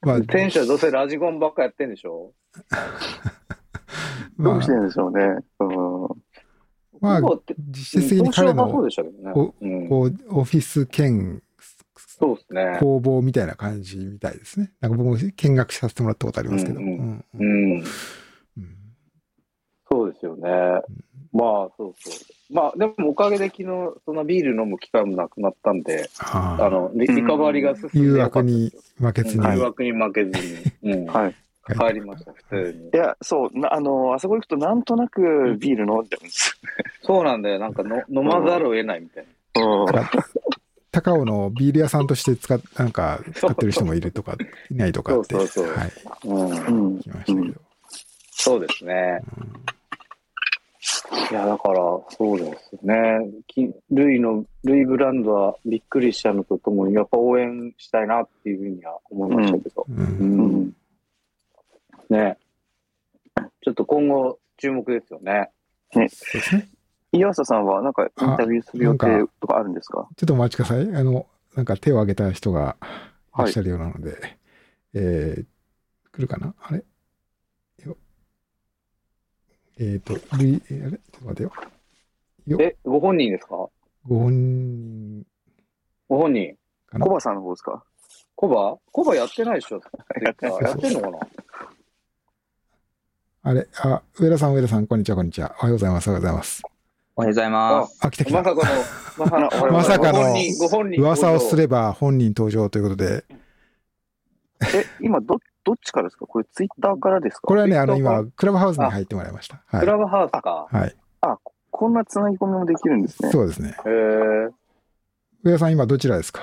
まあ、店主はどうせラジコンばっかやってんでしょ？まあどうして、るんでしょうね。うん。まあ実質的に彼のオフィス兼そうですね。工房みたいな感じみたいですね。なんか僕も見学させてもらったことありますけど。うんうんうんううんん。うんそうですよね。まあ、そうそう。まあ、でもおかげで昨日、そのビール飲む機会もなくなったんで、ああの、リリカバリーが進んで誘惑に負けずに。うん誘惑に負けずに。うん。はい。帰りました、普通にい。や、そう、なあの、あそこ行くとなんとなくビール飲んでるんです。そうなんだよ。なんかの飲まざるを得ないみたいな。うん。高尾のビール屋さんとして使っなんか使ってる人もいるとか、いないとかって、そうそうそうはい、うん。うん。聞きましたけど。そうですね。いや、だから、そうですね。きルイの、ルイブランドはびっくりしたのとともに、やっぱ応援したいなっていうふうには思いましたけど。うんううんん。ね。ちょっと今後、注目ですよね。ね。岩佐さんはなんかインタビューする予定とかあるんですか？ちょっとお待ちください。あの、なんか手を挙げた人がいらっしゃるようなので、えー、来るかな？あれ？よえっ、と、ルイ、えーあれ？ちょっと待てよ。よ。え、ご本人ですか？ご本人。ご本人？コバさんの方ですか？コバ？コバやってないでしょ。やってないやってんのかな？あれ？あ、上田さん、上田さん、こんにちは、こんにちは。おはようございます、おはようございます。おはようございます。あ、来た来た。まさかの、まさ まさかの噂をすれれば本人登場ということで、え、今、ど、どっちからですか？これ、ツイッターからですか？これはね、あの、今、クラブハウスに入ってもらいました。はい。クラブハウスか。はい。あ、こんなつなぎ込みもできるんですね。そうですね。へえ。上田さん、今どちらですか？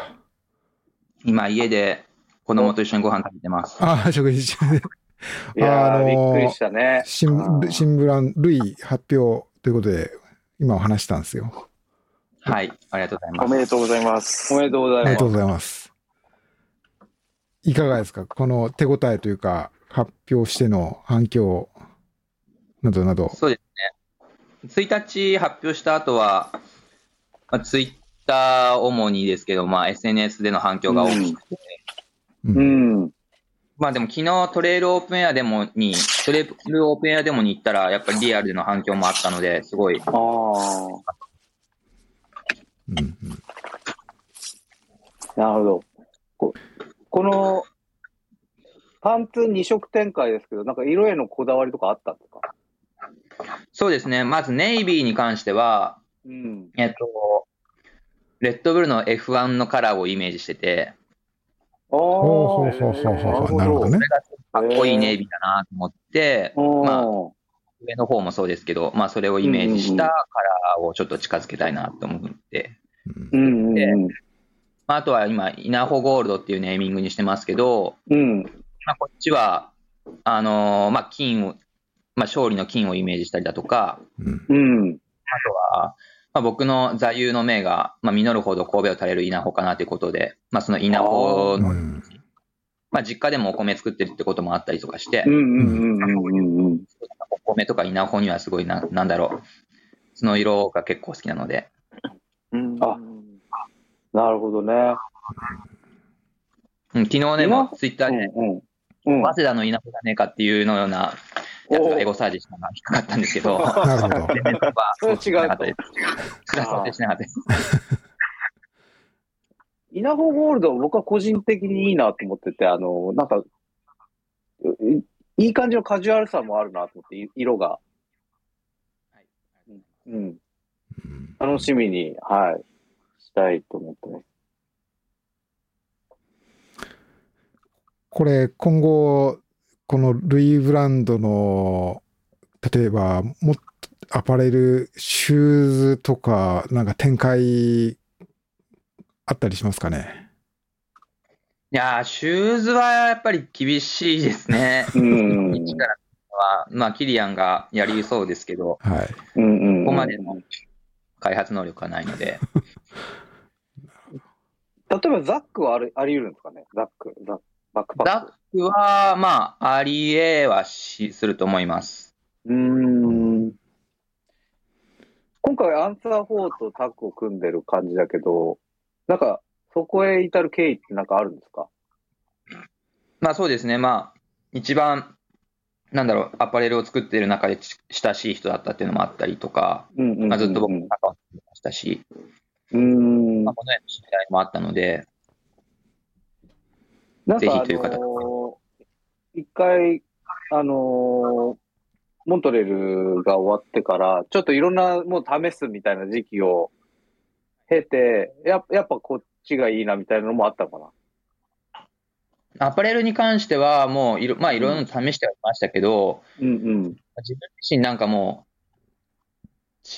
今、家で子供と一緒にご飯食べてます。ああ、食事中で。いやー、あのーびっくりしたね。新うん新ブラン、類発表ということで、今お話したんですよ。はい、ありがとうございます。おめでとうございます。おめでとうございますありがとう。ございかがですか？この手応えというか、発表しての反響などなど。そうですね。1日発表した後は、まあ、ツイッター主にですけど、まあ、SNS での反響が大きくて、うん。まあでも昨日トレイルオープンエアデモに、トレイルオープンエアデモに行ったら、やっぱりリアルでの反響もあったので、すごい、ああ。うんうんなるほど。ここの、パンツ2色展開ですけど、なんか色へのこだわりとかあったんですか？そうですね。まずネイビーに関しては、うん。えっと、レッドブルの F1 のカラーをイメージしてて、ああ。ほうほうほうなるほど。ね。それがかっこいいネイビーだなと思って、まあお上の方もそうですけど、まあそれをイメージしたカラーをちょっと近づけたいなと思って、うんーうんうん。まああとは今、稲穂ゴールドっていうネーミングにしてますけど、うん。まあこっちは、あのーまあ金を、まあ勝利の金をイメージしたりだとか、うんうん。あとは、まあ、僕の座右の銘が、まあ、実るほど神戸を垂れる稲穂かなということで、まあ、その稲穂の、うんまあ、実家でもお米作ってるってこともあったりとかしてうん、うんうんうんうんうん。お米とか稲穂にはすごいな、なんだろう、その色が結構好きなので、うんあなるほどね。うん、昨日ね、稲もうツイッターで、うんうん。うん。早稲田の稲穂だねえかっていうのようなやつがエゴサージしたのが引っかかったんですけど、なるそれは違うとなかったです。そしてなかったです。稲穂ゴールド、僕は個人的にいいなと思ってて、あの、なんか、いいい感じのカジュアルさもあるなと思って、い色が。うん。うん楽しみに、はい、したいと思ってます。これ、今後、このルイブランドの、例えば、もっとアパレル、シューズとか、なんか展開、あったりしますかね？いやー、シューズはやっぱり厳しいですね。うん。一からは、まあ、キリアンがやりそうですけど、はい。うんうんうん。ここまでの開発能力はないので、例えばザックはありあり得るんですかね？ザック、ザック、バックパッダックは、まあ、ありえはしすると思います。ク。うーん。今回アンサー4とタッグを組んでる感じだけど、なんか、そこへ至る経緯ってなんかあるんですか？まあそうですね、まあ、一番、なんだろう、アパレルを作っている中でち親しい人だったっていうのもあったりとか、うんうんうんうん。まあ、ずっと僕も関わってましたし、うーん。まあ、このような知り合いもあったので、ぜひという方のー一回、あのーモントレルが終わってから、ちょっといろんなもう試すみたいな時期を経て、ややっぱこっちがいいなみたいなのもあったのかな。アパレルに関しては、もういろ、まあ、いろいろ試してはいましたけど、うんうん。自分自身なんかも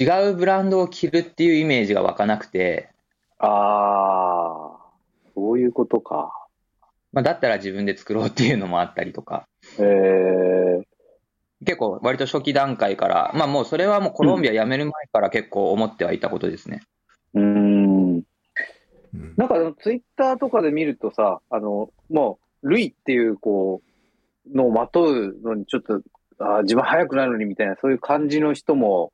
う、違うブランドを着るっていうイメージが湧かなくて、ああ、そういうことか。まあ、だったら自分で作ろうっていうのもあったりとか、えー、結構割と初期段階から、まあもうそれはもうコロンビア辞める前から結構思ってはいたことですね。うーん。うんなんかあの、ツイッターとかで見るとさ、あの、もう、ルイっていう、こう、のをまとうのにちょっと、あー自分早くないのにみたいな、そういう感じの人も、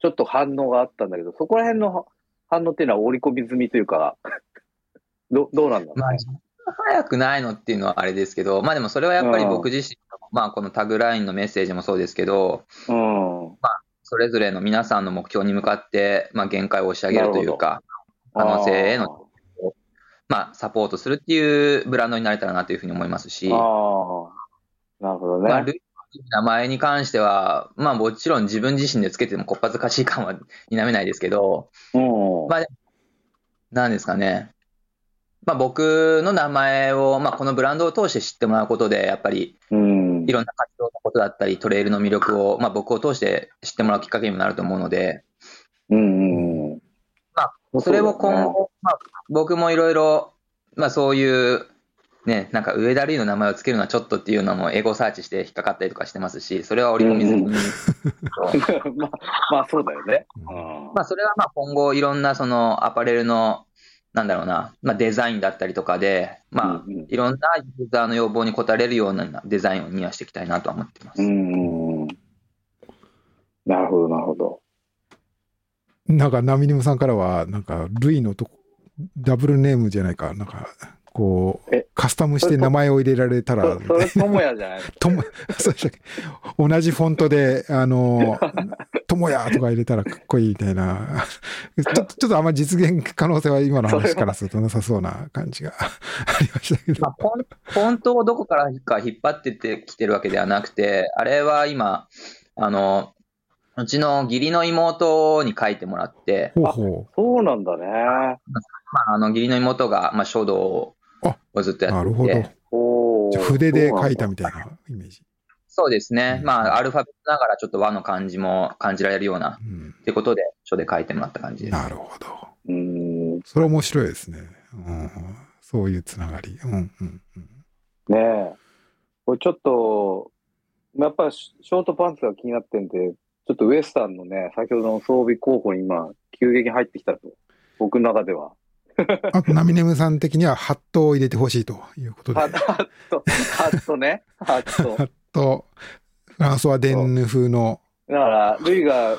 ちょっと反応があったんだけど、そこら辺の反応っていうのは織り込み済みというか、どどうなんだろうまあ、ね。自分が早くないのっていうのはあれですけど、まあでもそれはやっぱり僕自身の、まあこのタグラインのメッセージもそうですけど、うん。それぞれの皆さんの目標に向かって、まあ限界を押し上げるというか、可能性へのまあサポートするっていうブランドになれたらなというふうに思いますし、あなるほどね。まあルイ名前に関しては、まあもちろん自分自身でつけてもこっぱずかしい感は否めないですけど、うん。まあ、なんですかね。まあ僕の名前を、まあこのブランドを通して知ってもらうことで、やっぱりうんい。ろんな活動のことだったり、トレイルの魅力を、まあ僕を通して知ってもらうきっかけにもなると思うので、うん。うん。まあ、それを今そうだね後、まあ僕もいろいろ、まあそういう、ね、なんか上田瑠衣の名前をつけるのはちょっとっていうのもエゴサーチして引っかかったりとかしてますし、それは織り込み済みに。まあ、まあそうだよね。うんまあそれはまあ今後いろんなそのアパレルの、なんだろうな、まあデザインだったりとかで、まあいろんなユーザーの要望に応えれるようなデザインをにはしていきたいなとは思ってます。うん。なるほど、なるほど。なんか、ナミニムさんからは、なんか、ルイのとこ、ダブルネームじゃないか、なんか、こうえ、カスタムして名前を入れられたら、そ それ、ともやじゃない？とも、そうでしたっけ？同じフォントで、あの、ともやとか入れたらかっこいいみたいな、ちょっと、ちょっとあんま実現可能性は今の話からするとなさそうな感じが ありましたけど。まあ、フォンフォントをどこからか引っ張ってってきてるわけではなくて、あれは今、あの、うちの義理の妹に書いてもらって、ほうほそうなんだね。まあ、あの義理の妹が、まあ、書道をずっとう。なやってるほど。て、おーじゃあ筆で書いたみたいなイメージ。そうですねう、んまあ、アルファベットながらちょっと和の感じも感じられるような、うんってことで、書で書いてもらった感じです。なるほど。うん。それ面白いですね。うん、そういうつながり。うんうんうんねえ。これちょっと、やっぱりショートパンツが気になってんで、ちょっとウエスタンのね、先ほどの装備候補に今、急激に入ってきたと。僕の中では。あと、ナミネムさん的にはハットを入れてほしいということで。ハハット、ハットね。ハット。ット、フランソワ・デンヌ風の、だから、ルイが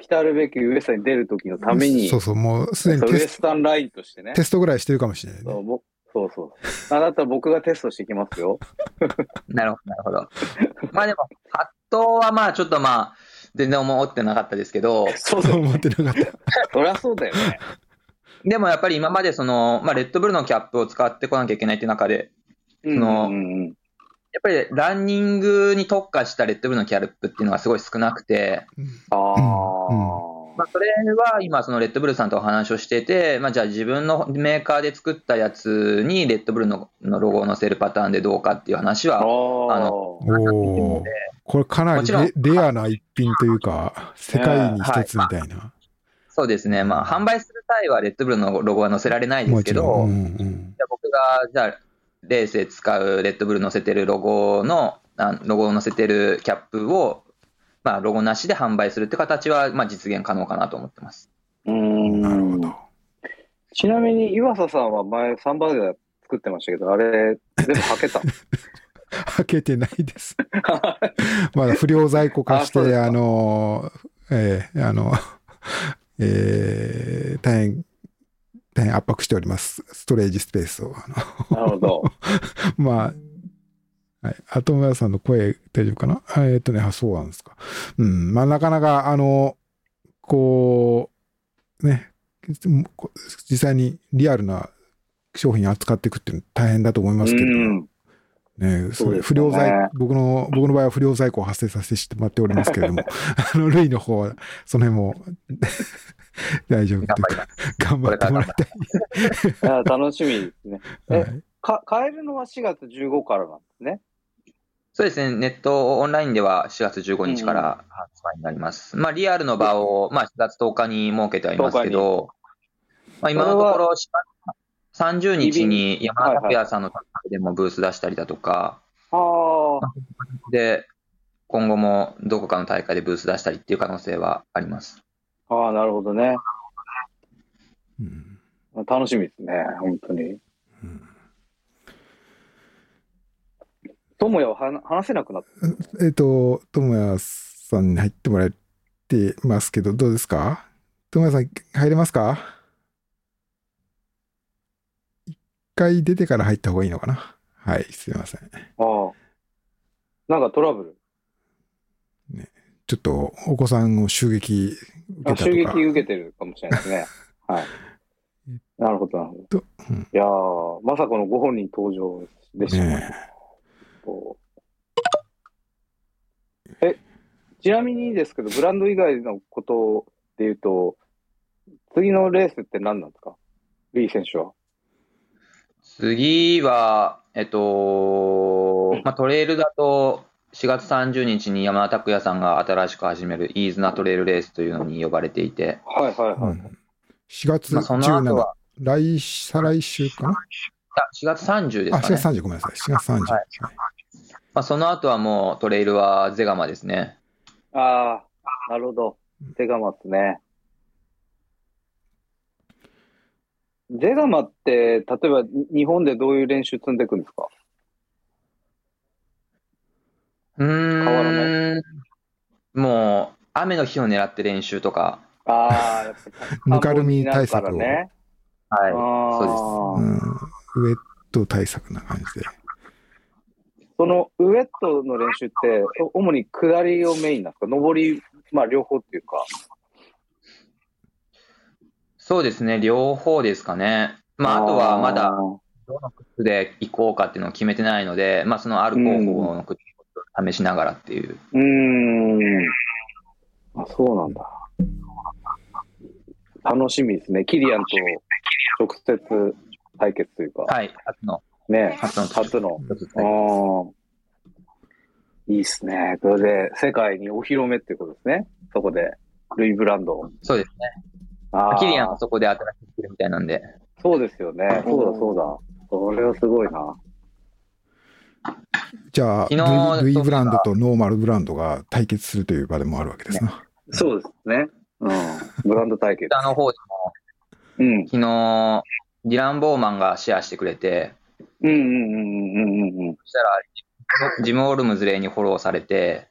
来たるべきウエスタンに出る時のために、そうそう、もうすでにウエテススタンラインとしてね。テストぐらいしてるかもしれないね。そうぼそうそう。あなた僕がテストしてきますよ。なるほど、なるほど。まあでも、ハットはまあちょっとまあ、全然思ってなかったですけど、そう。そう思ってなかった。そりゃそうだよね。でもやっぱり今までその、まあ、レッドブルのキャップを使ってこなきゃいけないっていう中で、うんのうんうんやっぱりランニングに特化したレッドブルのキャップっていうのがすごい少なくて、ああ、まあ、それは今、そのレッドブルさんとお話をしてて、まあ、じゃあ自分のメーカーで作ったやつにレッドブルののロゴを載せるパターンでどうかっていう話は、ああおお、これかなりレレアな一品というか、世界に一つみたいな。そうですね、まあ、販売する際はレッドブルのロゴは載せられないですけど。うんうんじゃあ僕が、じゃあ、レースで使うレッドブル載せてるロゴの、あロゴを載せてるキャップを、まあ、ロゴなしで販売するって形は、まあ、実現可能かなと思ってます。うなるほんど。ちなみに岩佐さんは前サンバーガー作ってましたけど、あれ全部履けた 開けてないです。まだ不良在庫化して、あの、えーあの、えー大変、大変圧迫しております。ストレージスペースを。あのなるほど。まあ、はい。あと村さんの声大丈夫かな？えーっとね、あ、そうなんですか。うん。まあ、なかなか、あの、こう、ね、こ実際にリアルな商品扱っていくっていうの大変だと思いますけど、うんね、そ不良在、僕の、僕の場合は不良在庫を発生させてもらっておりますけれども、あの、類の方は、その辺も 大丈夫というか、頑張ります。頑張ってもらいたい。いや楽しみですね。え はいか買えるのは4月15からなんですね？そうですね、ネットオンラインでは4月15日から発売になります。まあ、リアルの場を、まあ、4月10日に設けてはいますけど、まあ、今のところ、30日に山田拓也さんの大会でもブース出したりだとか、ああ、で、今後もどこかの大会でブース出したりっていう可能性はあります。ああ、なるほどね。うん楽しみですね、本当に。うん友也はは話せなくなった。えっ、と、智也さんに入ってもらってますけど、どうですか？智也さん、入れますか一回出てから入った方がいいのかな？はい、すいません。ああ。なんかトラブル？ちょっと、お子さんを襲撃受あけたとか。襲撃受けてるかもしれないですね。はい。なるほど、なるほど。とうんいやー、まさかのご本人登場でしたね。ねこちなみにですけど、ブランド以外のことで言うと、次のレースって何なんですか？リー選手は。次は、えっと、まあ、トレイルだと、4月30日に山田拓也さんが新しく始めるイーズナトレイルレースというのに呼ばれていて、はいはいはい。うん4月まあ、その後17は、来、再来週かな？あ4月30ですあ、4かね。月30、ごめんなさい。4月30。はいまあ、その後はもうトレイルはゼガマですね。ああ、なるほど。ゼガマっすね。ゼガマって、例えばに日本でどういう練習積んでいくんですか？うー変わらなもう、雨の日を狙って練習とか、ああ、やっぱ ぬかるみ対策を田んぼになるはい、からね。そううそん。ウェット対策な感じで。そのウエットの練習って、お主に下りをメインなんですか？上り、まあ両方っていうか。そうですね、両方ですかね。まあ、あとはまだどの靴で行こうかっていうのを決めてないので、まあ、そのある候補の靴を試しながらっていう。うーん。あ、そうなんだ。楽しみですね。キリアンと直接対決というか。はい、初の、ね。初の初の。いいっすね。それで世界にお披露目っていうことですね。そこで。ルイブランド。そうですね。キリアンはそこで新しく作るみたいなんで。そうですよね。そうだそうだ。それはすごいな。じゃあ、昨日ルイブランドとノーマルブランドが対決するという場でもあるわけですな。そうですね。うん。ブランド対決。下の方でも、うん。昨日、ディラン・ボーマンがシェアしてくれて、うんうんうんうんうんうん。そしたら、ジム・オルムズレイにフォローされて、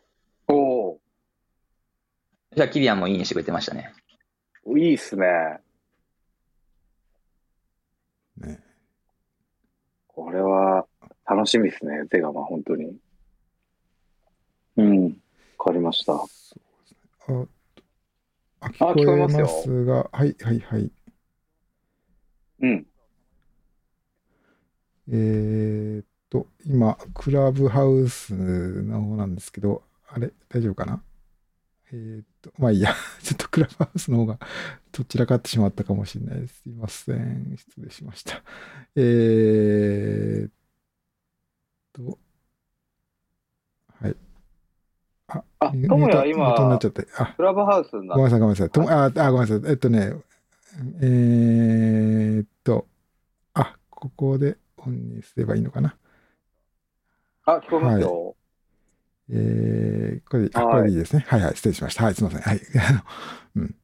おおじゃあキリアンもいいにしてくれてましたね。いいっすね。ねこれは楽しみですね、ゼガマ、本当に。うん。わかりました。あ、ああ聞こえ聞こえまますすが、はいはいはい。うん。えーっと、今、クラブハウスの方なんですけど、あれ、大丈夫かな？えーっと、まあいいや、ちょっとクラブハウスの方がどちらかってしまったかもしれないです。すいません。失礼しました。えーっと、はい。あ、あ、ともや今っちゃって、あ、クラブハウスごめんなさい、ごめんなさい。ともあ、あ、ごめんなさい。えっとね、えーっと、あ、ここでオンにすればいいのかな。あ、聞こえますよ。えー、これこれでいいですね。はいはい、失礼しました。はい、すみません。はい。うん。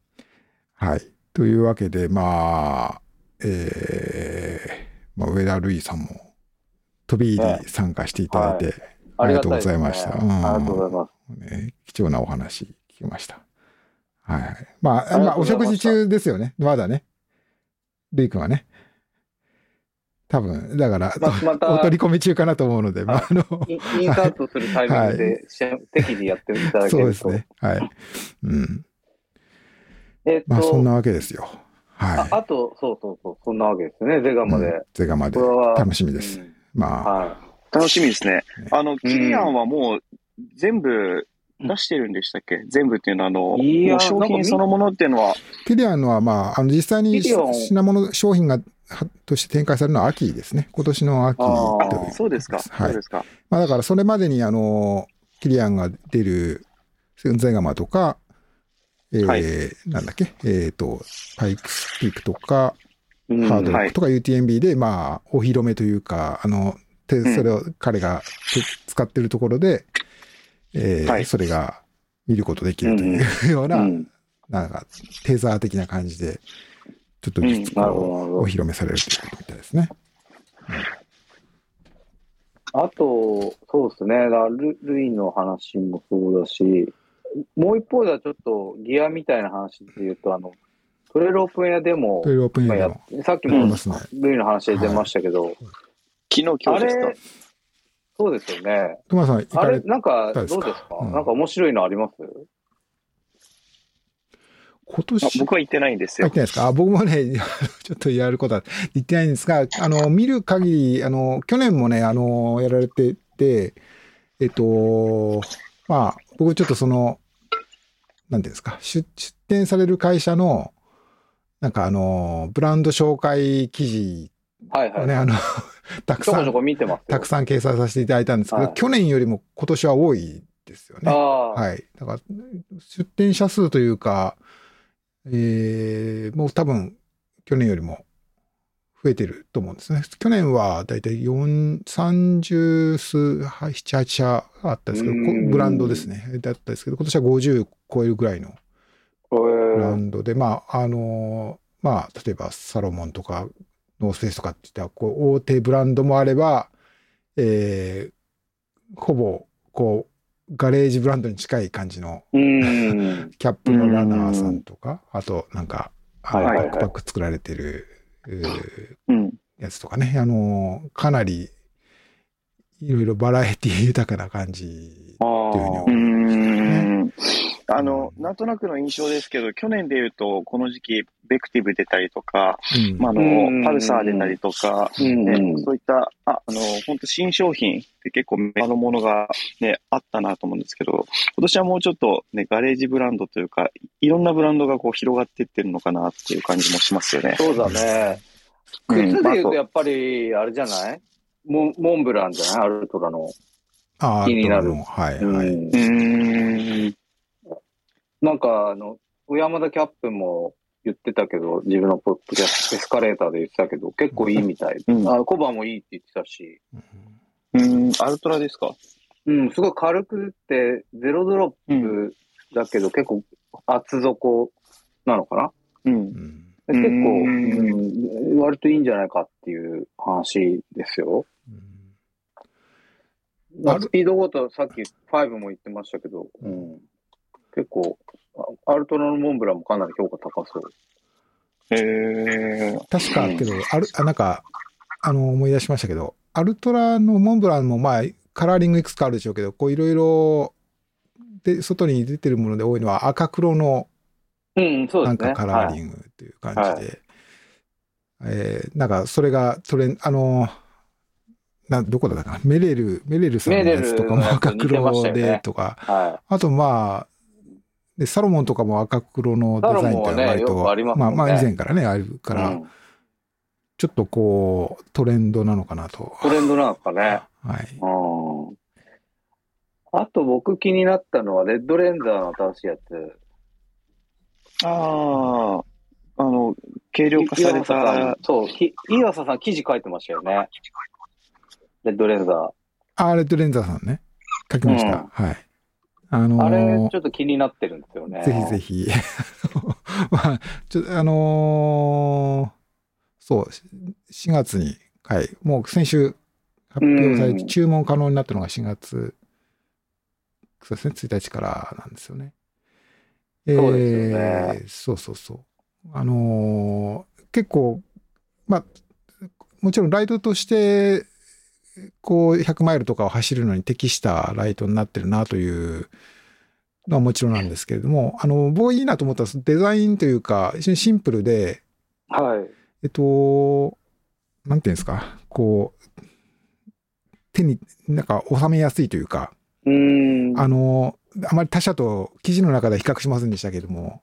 はい。というわけで、まあ、えー、まあ、上田瑠衣さんも、飛び入り参加していただいて、ありがとうございました。ありがとうございます。ね、貴重なお話聞きました。はい。まあ、まあ、お食事中ですよね。まだね。ルイ君はね。多分、だから、ままたお取り込み中かなと思うので、まあ、あの、インサートするタイミングで、し適宜やっていただけると。そうですね。はい。うん。えっと、まあ、そんなわけですよ。あはあと、そうそうそう、そんなわけですね、ゼガい。まで。うんゼガまで楽しみです。うんまあ、は楽しみですねね。あの、キリアンはもう全部出してるんでしたっけ？全部っていうのは、あの、商品そのものっていうのは、キリアンは、まあ、あの、実際に品物、商品が、はとして展開されるのは秋ですね。今年の秋というそうですか。はいそうですか。まあだからそれまでにあの、キリアンが出るゼガマとか、えーはいなんだっけ、えっ、と、パイクスピークとか、い。うんハードロはいックとか UTMB で、まあ、お披露目というか、あの、それを彼がて使ってるところで、えーはいそれが見ることできるというような、うんなんか、テーザー的な感じで、ちょっとうん実なるほどなるほど。お披露目されるということみたいですね。あと、そうですね、ルルイの話もそうだし、もう一方ではちょっとギアみたいな話で言うと、あの、トレイルオープン屋でもトイ、レオープンエアも。さっきも。ルイの話で出ましたけど、昨日、今あ日ですかれ、そうですよね。トマさん、行あれ、なんか、どうたですか、うん。なんか面白いのあります？今年、あ僕は行ってないんですよ入って。ないですか？あ僕もね、ちょっとやることは言ってないんですが、あの、見る限り、あの、去年もね、あの、やられてて、えっと、まあ、僕ちょっとその、なんていうんですか、出出展される会社の、なんかあの、ブランド紹介記事はいはい。をね、あの、たくさん。たくさん掲載させていただいたんですけど、はい去年よりも今年は多いですよね。はい。だから、出店者数というか、えー、もう多分、去年よりも増えてると思うんですね。去年はだいたい4、30数、はい7、8社あったんですけど、ブランドですね。だったんですけど、今年は50超えるぐらいのこブラれ、ンドで、まあ、あのーまあ、例えばサロモンとか、ノースフェイスとかっていったこう、大手ブランドもあれば、えー、ほぼ、こう、ガレージブランドに近い感じの、うん。キャップのラナーさんとか、あと、なんか、バックパック作られてる。やつとかね、あのーかなり、いろいろバラエティ豊かな感じあっていうふうにあうーん。あの、なんとなくの印象ですけど、去年で言うと、この時期、ベクティブ出たりとか、うんまあ、あうんの、パルサー出たりとか、うんね、そういった、あ、あの、本当新商品って結構目のものがね、あったなと思うんですけど、今年はもうちょっとね、ガレージブランドというか、いろんなブランドがこう広がっていってるのかなっていう感じもしますよね。そうだね。うん靴で言うとやっぱり、あれじゃない？モンモンブランじゃない？アルトラの。気になるはい、うんはい。うーん。なんか、あの、小山田キャップも言ってたけど、自分のポッドキャスト、エスカレーターで言ってたけど、結構いいみたい。うん。あコバもいいって言ってたし、うん、アルトラですか？うん、すごい軽くて、ゼロドロップだけど、結構厚底なのかな？う。うん結構、うんうん、割といいんじゃないかっていう話ですよ。うん。スピードごとさっき5も言ってましたけど、うん、結構、あアルトラのモンブランもかなり評価高そう。へー。確かけど、ある、あ、なんか、あの、思い出しましたけど、アルトラのモンブランもまあ、カラーリングいくつかあるでしょうけど、こういろいろ、で、外に出てるもので多いのは赤黒のうん、そうですね。なんかカラーリングっていう感じで、はい。えーなんかそれがトレン、あの、な、どこだったかな？メレル、メレルさんのやつとかも赤黒でとか、はあとまあ、で、サロモンとかも赤黒のデザインって割サロモンはねありますもんねまあまあ以前からね、あるい。から、うんちょっとこう、トレンドなのかなと。トレンドなんですかね。はい。うん。あと僕気になったのは、レッドレンザーの新しいやつ。ああ、あの、軽量化された、そう、き岩佐さん記事書いてましたよね。レッドレンザあ、レッドレンザーさんね。書きました。うんはい。あのー。あれ、ーちょっと気になってるんですよね。ぜひぜひ。まあ、ちょあのーそう、4月に、はい、もう先週発表されて、うん注文可能になったのが4月、そうですね、1日からなんですよね。そうですよねえーそうそうそう。あのー結構、まあ、もちろんライトとして、こう、100マイルとかを走るのに適したライトになってるなというのはもちろんなんですけれども、あの、僕いいなと思ったデザインというか、非常にシンプルで、はい。えっと、なんていうんですか、こう、手になんか収めやすいというか、うーん。あの、あまり他社と記事の中では比較しませんでしたけども、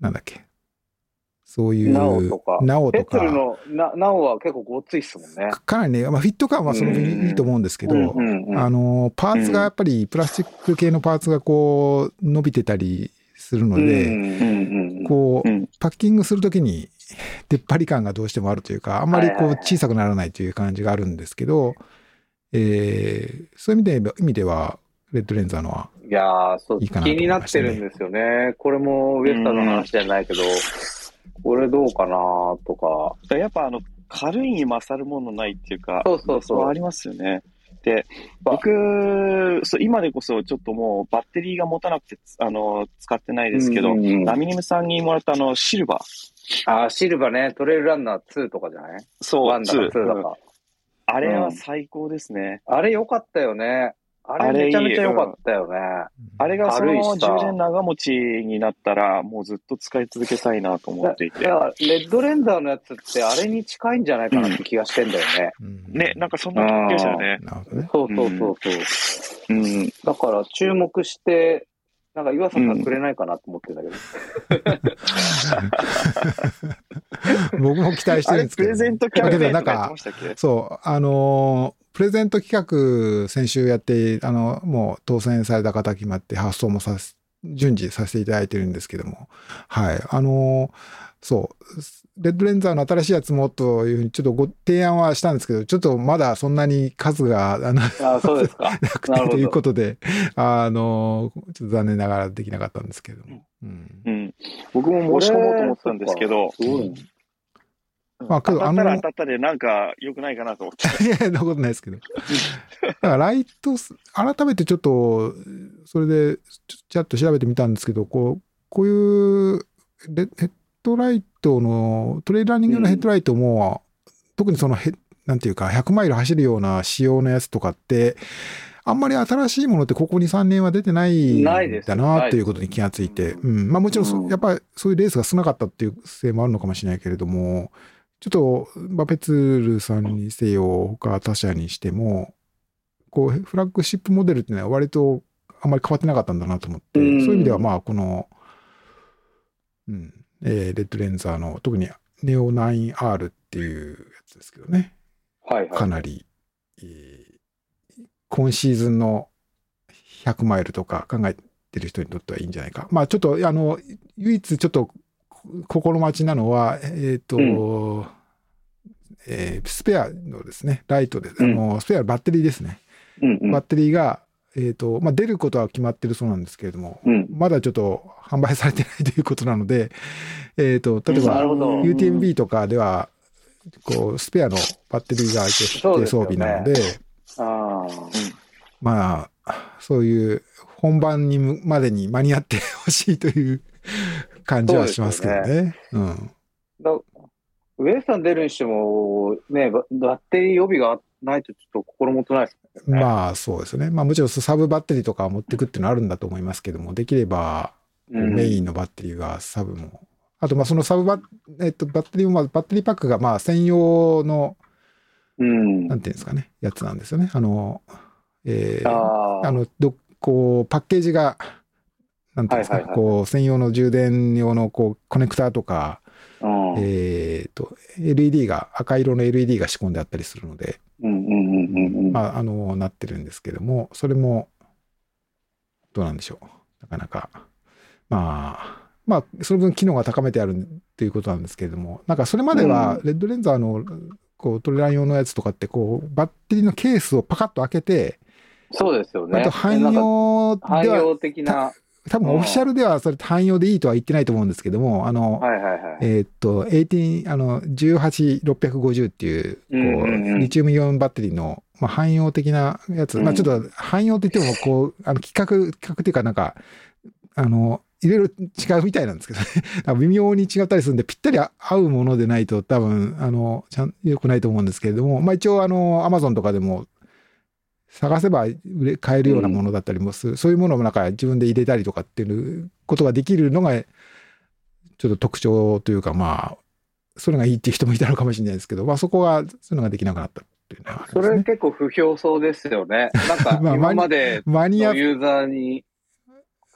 なんだっけ。そういう、ナオとか。ナオとか、な、ナオは結構ごっついっすもんね。かかなりね、まあ、フィット感はそのいいと思うんですけど、うんうんうん。あの、パーツがやっぱりプラスチック系のパーツがこう伸びてたりするので、うんうんうん。こう、うん。パッキングするときに出っ張り感がどうしてもあるというか、あんまりこう小さくならないという感じがあるんですけど、えーそういう意味で意味では、レッドレンザーのは、いやーそう気になってるんですよね。これもウエスタンの話じゃないけど、これどうかなとか。やっぱあの、軽いに勝るものないっていうか、そうそうそうありますよね。で、ば僕、そう今でこそちょっともうバッテリーが持たなくて、あの、使ってないですけど、うんうんうんラミニムさんにもらったあの、シルバー。あー、シルバーね、トレイルランナー2とかじゃない？そう、?1 だか2だうんか。あれは最高ですね。あれ良かったよね。あれめちゃめちゃ良かったよね。あれがその軽いしさ充電長持ちになったら、もうずっと使い続けたいなと思っていて。だから、レッドレンダーのやつってあれに近いんじゃないかなって気がしてんだよね。うんね、なんかそんな気がしたよね。なるほどね。そうそうそうそう。うん。だから注目して、なんか岩佐さんくれないかなと思ってんだけど。僕も期待してるんですけど。プレゼントキャンペーンとかそう、あのープレゼント企画、先週やって、あの、もう当選された方決まって発送もさせ、順次させていただいてるんですけども、はい、あのーそう、レッドレンザーの新しいやつもというふうにちょっとご提案はしたんですけど、ちょっとまだそんなに数が、あの、あそうですか。なくてということで、あのーちょっと残念ながらできなかったんですけれども。うんうん。僕も申し込もうと思ってたんですけど、すごいね。まあけど当たったらあの当たったでなんか良くないかなと思って。いや、そんなことないですけど。だからライトス、改めてちょっと、それで、ちょっと調べてみたんですけど、こう、こういうレヘッドライトの、トレイラーニング用のヘッドライトも、特にそのヘ、なんていうか、100マイル走るような仕様のやつとかって、あんまり新しいものってここ2、3年は出てないんだなっていうことに気がついて、うん。まあもちろんそ、うん。やっぱりそういうレースが少なかったっていうせいもあるのかもしれないけれども、ちょっと、バペツールさんにせよ、他他社にしても、こう、フラッグシップモデルっていうのは割とあんまり変わってなかったんだなと思って、うん。そういう意味ではまあ、この、うん、えーレッドレンザーの、特にネオ 9R っていうやつですけどね、はいはい。かなり、えー今シーズンの100マイルとか考えてる人にとってはいいんじゃないか。まあちょっと、あの、唯一ちょっと心待ちなのは、えっ、と、うえースペアのですね、ライトで、うんあの、スペアのバッテリーですね。うんうんバッテリーが、えっ、と、まあ出ることは決まってるそうなんですけれども、うん。まだちょっと販売されてないということなので、えっ、と、例えば。UTMB とかでは、こう、スペアのバッテリーが必定装備なので、ああ。まあ、そういう本番にむまでに間に合ってほしいという感じはしますけどそうでね。うん。だウエスタン出るにしても、ね、ババッテリー予備がないとちょっと心もとないですね。まあそうですね。まあもちろんサブバッテリーとか持ってくっていうのはあるんだと思いますけども、できればうんメインのバッテリーがサブも。あとまあそのサブバッ、えっと、バッテリーもまあバッテリーパックがまあ専用の、うん。なんていうんですかね、やつなんですよね。あの、えーああ。あの、ど、こう、パッケージが、なんていうんですか、こう、専用の充電用の、こう、コネクターとか、うんえっ、と、LED が、赤色の LED が仕込んであったりするので、うんうんあ、あの、なってるんですけども、それも、どうなんでしょう。なかなか、まあ、まあ、その分機能が高めてあるっていうことなんですけれども、なんかそれまでは、レッドレンザーの、こう、トレラン用のやつとかって、こう、バッテリーのケースをパカッと開けて、そうですよね。あと汎用では、汎用的な。多分オフィシャルではそれ汎用でいいとは言ってないと思うんですけども、あの、はいはいはい。えーっと、18、あの、18650っていう、こう、うんうんうんリチウムイオンバッテリーの、まあ、汎用的なやつ、まあ、うんちょっと汎用って言っても、こう、あの、規格、規格っていうかなんか、あの、いろいろ違うみたいなんですけどね。微妙に違ったりするんで、ぴったり合うものでないと多分、あの、ちゃん、良くないと思うんですけれども、まあ一応、あの、アマゾンとかでも、探せば売れ買えるようなものだったりもする、そういうものをなんか自分で入れたりとかっていうことができるのが、ちょっと特徴というか、まあ、それがいいっていう人もいたのかもしれないですけど、まあそこは、そういうのができなくなったっていうのはありそ。れ結構不評そうですよね。なんか まあ今までマニアの、ユーザーに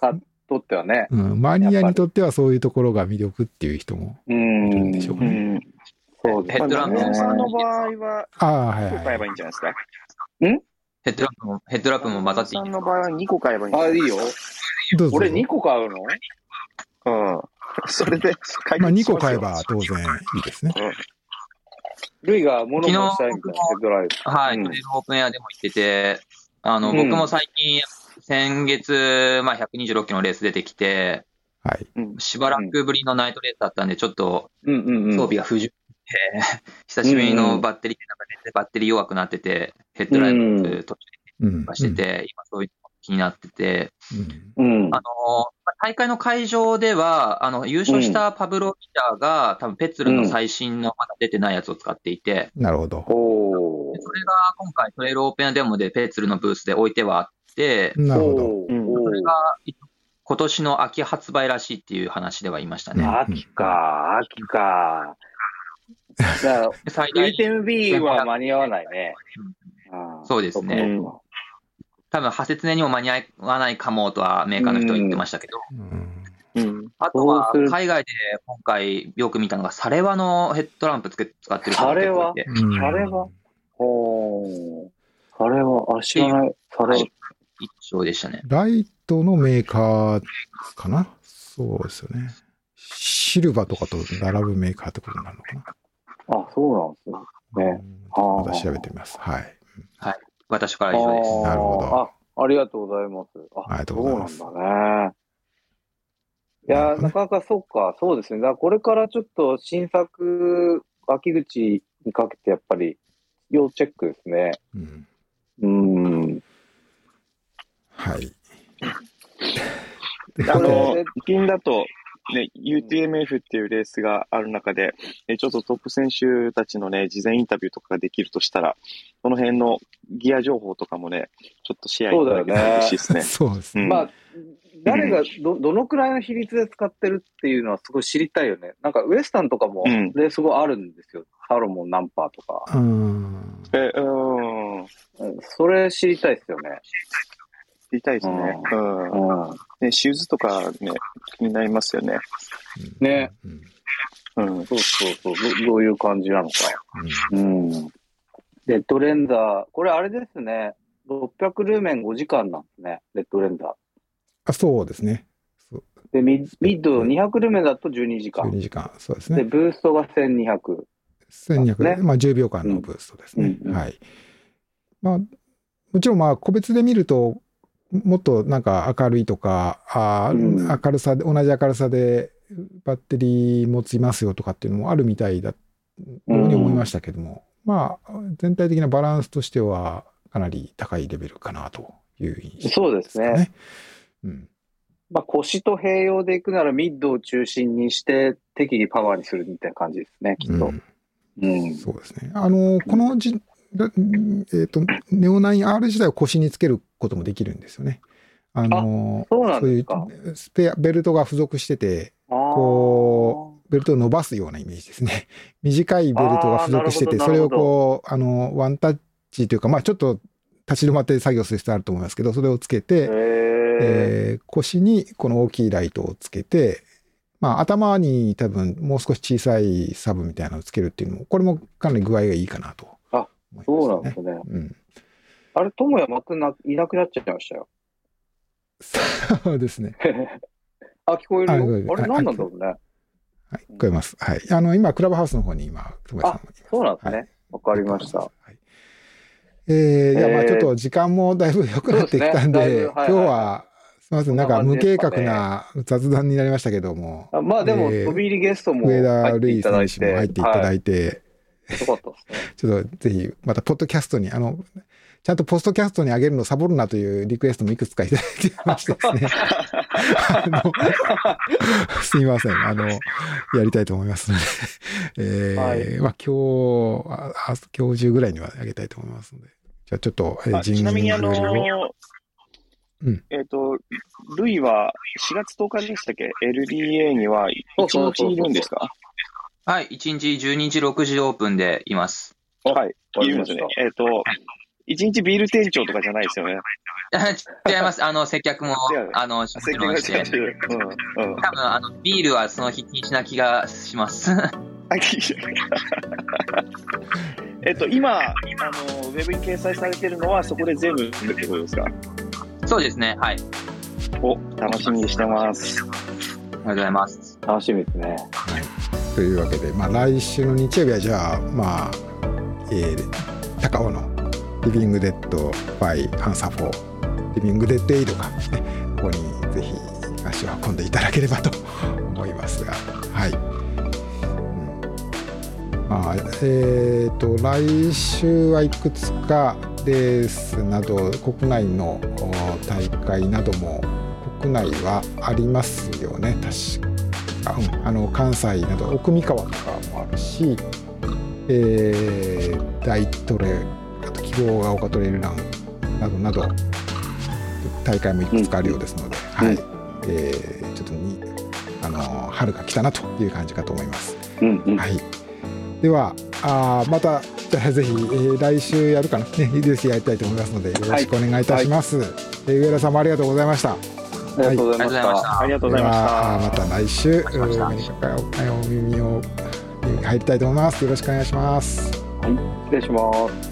かとってはね。うん、マニアにとってはそういうところが魅力っていう人もういるんん。でしょうね。うん。そうですまあ、ヘッドランプ長尾さんの場合は、ああ、はい1個買えはい。ばいいんじゃないですか？ヘッドラップも、ヘッドラップも混ざっていいさんの場合は2個買えばいいあ、ないいいよ。どうぞ。俺2個買うの？うん。それで解まあ2決しますよ個買えば当然いいですね。ルイが物申したいみたいなヘッドライト。はい、うんオープンエアでも行ってて、あの、うん僕も最近、先月、まあ、126キロのレース出てきて、はい。うんしばらくぶりのナイトレースだったんで、ちょっとうんうんうん。装備が不十 久しぶりのバッテリーで、なんか全然バッテリー弱くなってて、ヘッドライト途中うん。でしてて、今そういうの気になってて、うん。うん。あの、まあ大会の会場では、あの、優勝したパブロ・ピターが、多分ペッツルの最新のまだ出てないやつを使っていて、なるほど。それが今回トレイルオープンデモでペッツルのブースで置いてはあって、なるほど。それが今年の秋発売らしいっていう話ではいましたね。秋か、秋か。だから、最大 VTMB は間に合わないね。そうですね。多分、派切ねにも間に合わないかもとはメーカーの人は言ってましたけど。あとは海外で今回よく見たのが、サレワのヘッドランプつけ使ってる人が結構いて、うんあれはおー。あれは、あ、知らない。あれ、一緒でしたね。ライトのメーカーかな？そうですよね。シルバーとかと並ぶメーカーってことになるのかな？あ、そうなんですね。ねうんまた調べてみます。はい。私からは以上です。なるほどあ、ありがとうございます。あ、ありがとうございますそうなんだね。いやー、なかなかそうか、そうですね。だからこれからちょっと新作、秋口にかけてやっぱり要チェックですね。うんうーん。はい。あので、近だと、ね、UTMF っていうレースがある中で、えちょっとトップ選手たちのね、事前インタビューとかができるとしたら、この辺のギア情報とかもね、ちょっとシェアいただけたら嬉しいですね。そうですね。うんまあ、誰がど、どのくらいの比率で使ってるっていうのはすごい知りたいよね。なんかウエスタンとかもうんレース後あるんですよ。サロモンナンパーとか。うん。え、うん。うんそれ知りたいですよね。知りたいですね。うん。うん。ね、シューズとかね、気になりますよね。ねうん。うん。そうそうそう。どどういう感じなのか。うんうん。レッドレンダー。これあれですね。600ルーメン5時間なんですね。レッドレンダー。あ、そうですね。そうで、ミミッド200ルーメンだと12時間。12時間。そうですで、ね。ブーストが1200。1200、ねまあ10秒間のブーストですね。うんうんはい。まあ、もちろんまあ個別で見ると、もっとなんか明るいとか、あーうん明るさで、同じ明るさでバッテリー持ちますよとかっていうのもあるみたいだ、ように思いましたけども、まあ、全体的なバランスとしてはかなり高いレベルかなという印象そうですね。うん。まあ、腰と併用でいくならミッドを中心にして適宜パワーにするみたいな感じですね、きっと。うんうん。そうですね。あの、このじ、だえっ、と、ネオ 9R 自体を腰につけることもできるんですよね。あの、そういうスペア、ベルトが付属してて、こベルトを伸ばすようなイメージですね。短いベルトが付属してて、それをこう、あの、ワンタッチというか、まあちょっと立ち止まって作業する必要あると思いますけど、それをつけて、えー腰にこの大きいライトをつけて、まあ頭に多分もう少し小さいサブみたいなのをつけるっていうのも、これもかなり具合がいいかなとね。そうなんですね。うん。あれ、友也またないなくなっちゃいましたよ。そうですね。あ、聞こえるよ。あれ、はい何なんだろうね。はい。聞こえます。はい。あの、今、クラブハウスの方に今、友也さん。そうなんですはいね。わかりました。はい。えー、じゃあまあえーちょっと時間もだいぶ良くなってきたんで、ですねはいはい今日は、すみません、なんか無計画なな雑談になりましたけども、あまあでも、えー飛び入りゲストも上田入っていただいて。選手も入っていただはいて、よかったですね。ちょっとぜひ、また、ポッドキャストに、あの、ちゃんとポストキャストに上げるのサボるなというリクエストもいくつかいただいてましてですね。すみません。あの、やりたいと思いますので。えーはいまあ今日あ、あ今日中ぐらいには上げたいと思いますので。じゃあちょっと、えちなみにあのうんえっ、と、ルイは4月10日でしたっけ ?LDA には1日いるんですか？はい、1日12時、6時オープンでいます。はい、わかいるんですね。えっ、と、1日ビール店長とかじゃないですよね。違います。あの、接客も違う、あの、もちろんして。客が違う。うん、うん。多分、あの、ビールはその日禁止な気がします。えっと、今、あの、ウェブに掲載されてるのはそこで全部ってことですか？そうですね。はい。お、楽しみにしてます。ありがとうございます。楽しみですね。というわけで、まあ来週の日曜日はじゃあ、まあ、えー、高尾のリビングデッドバイアンサー4、リビングデッドエイドが、ね、ここにぜひ足を運んでいただければと思いますが、はい。うん。まあ、えっ、と、来週はいくつかレースなど、国内の大会なども、国内はありますよね、確か。う。ん、あの関西など。奥三河とかもあるし、えー大トレあと希望が丘トレイルランなどなど。大会もいくつかあるようですので、はい、えー、ちょっとにあの春が来たなという感じかと思います。うんうん、はい。ではあまたじゃあぜひ、えー、来週やるかな。ねぜひやりたいと思いますのでよろしくお願いいたします。はいはい、えー、上田さんもありがとうございました。ありがとうございました。ありがとうございました。また来週お耳を入りたいと思います。よろしくお願いします。はい、失礼します。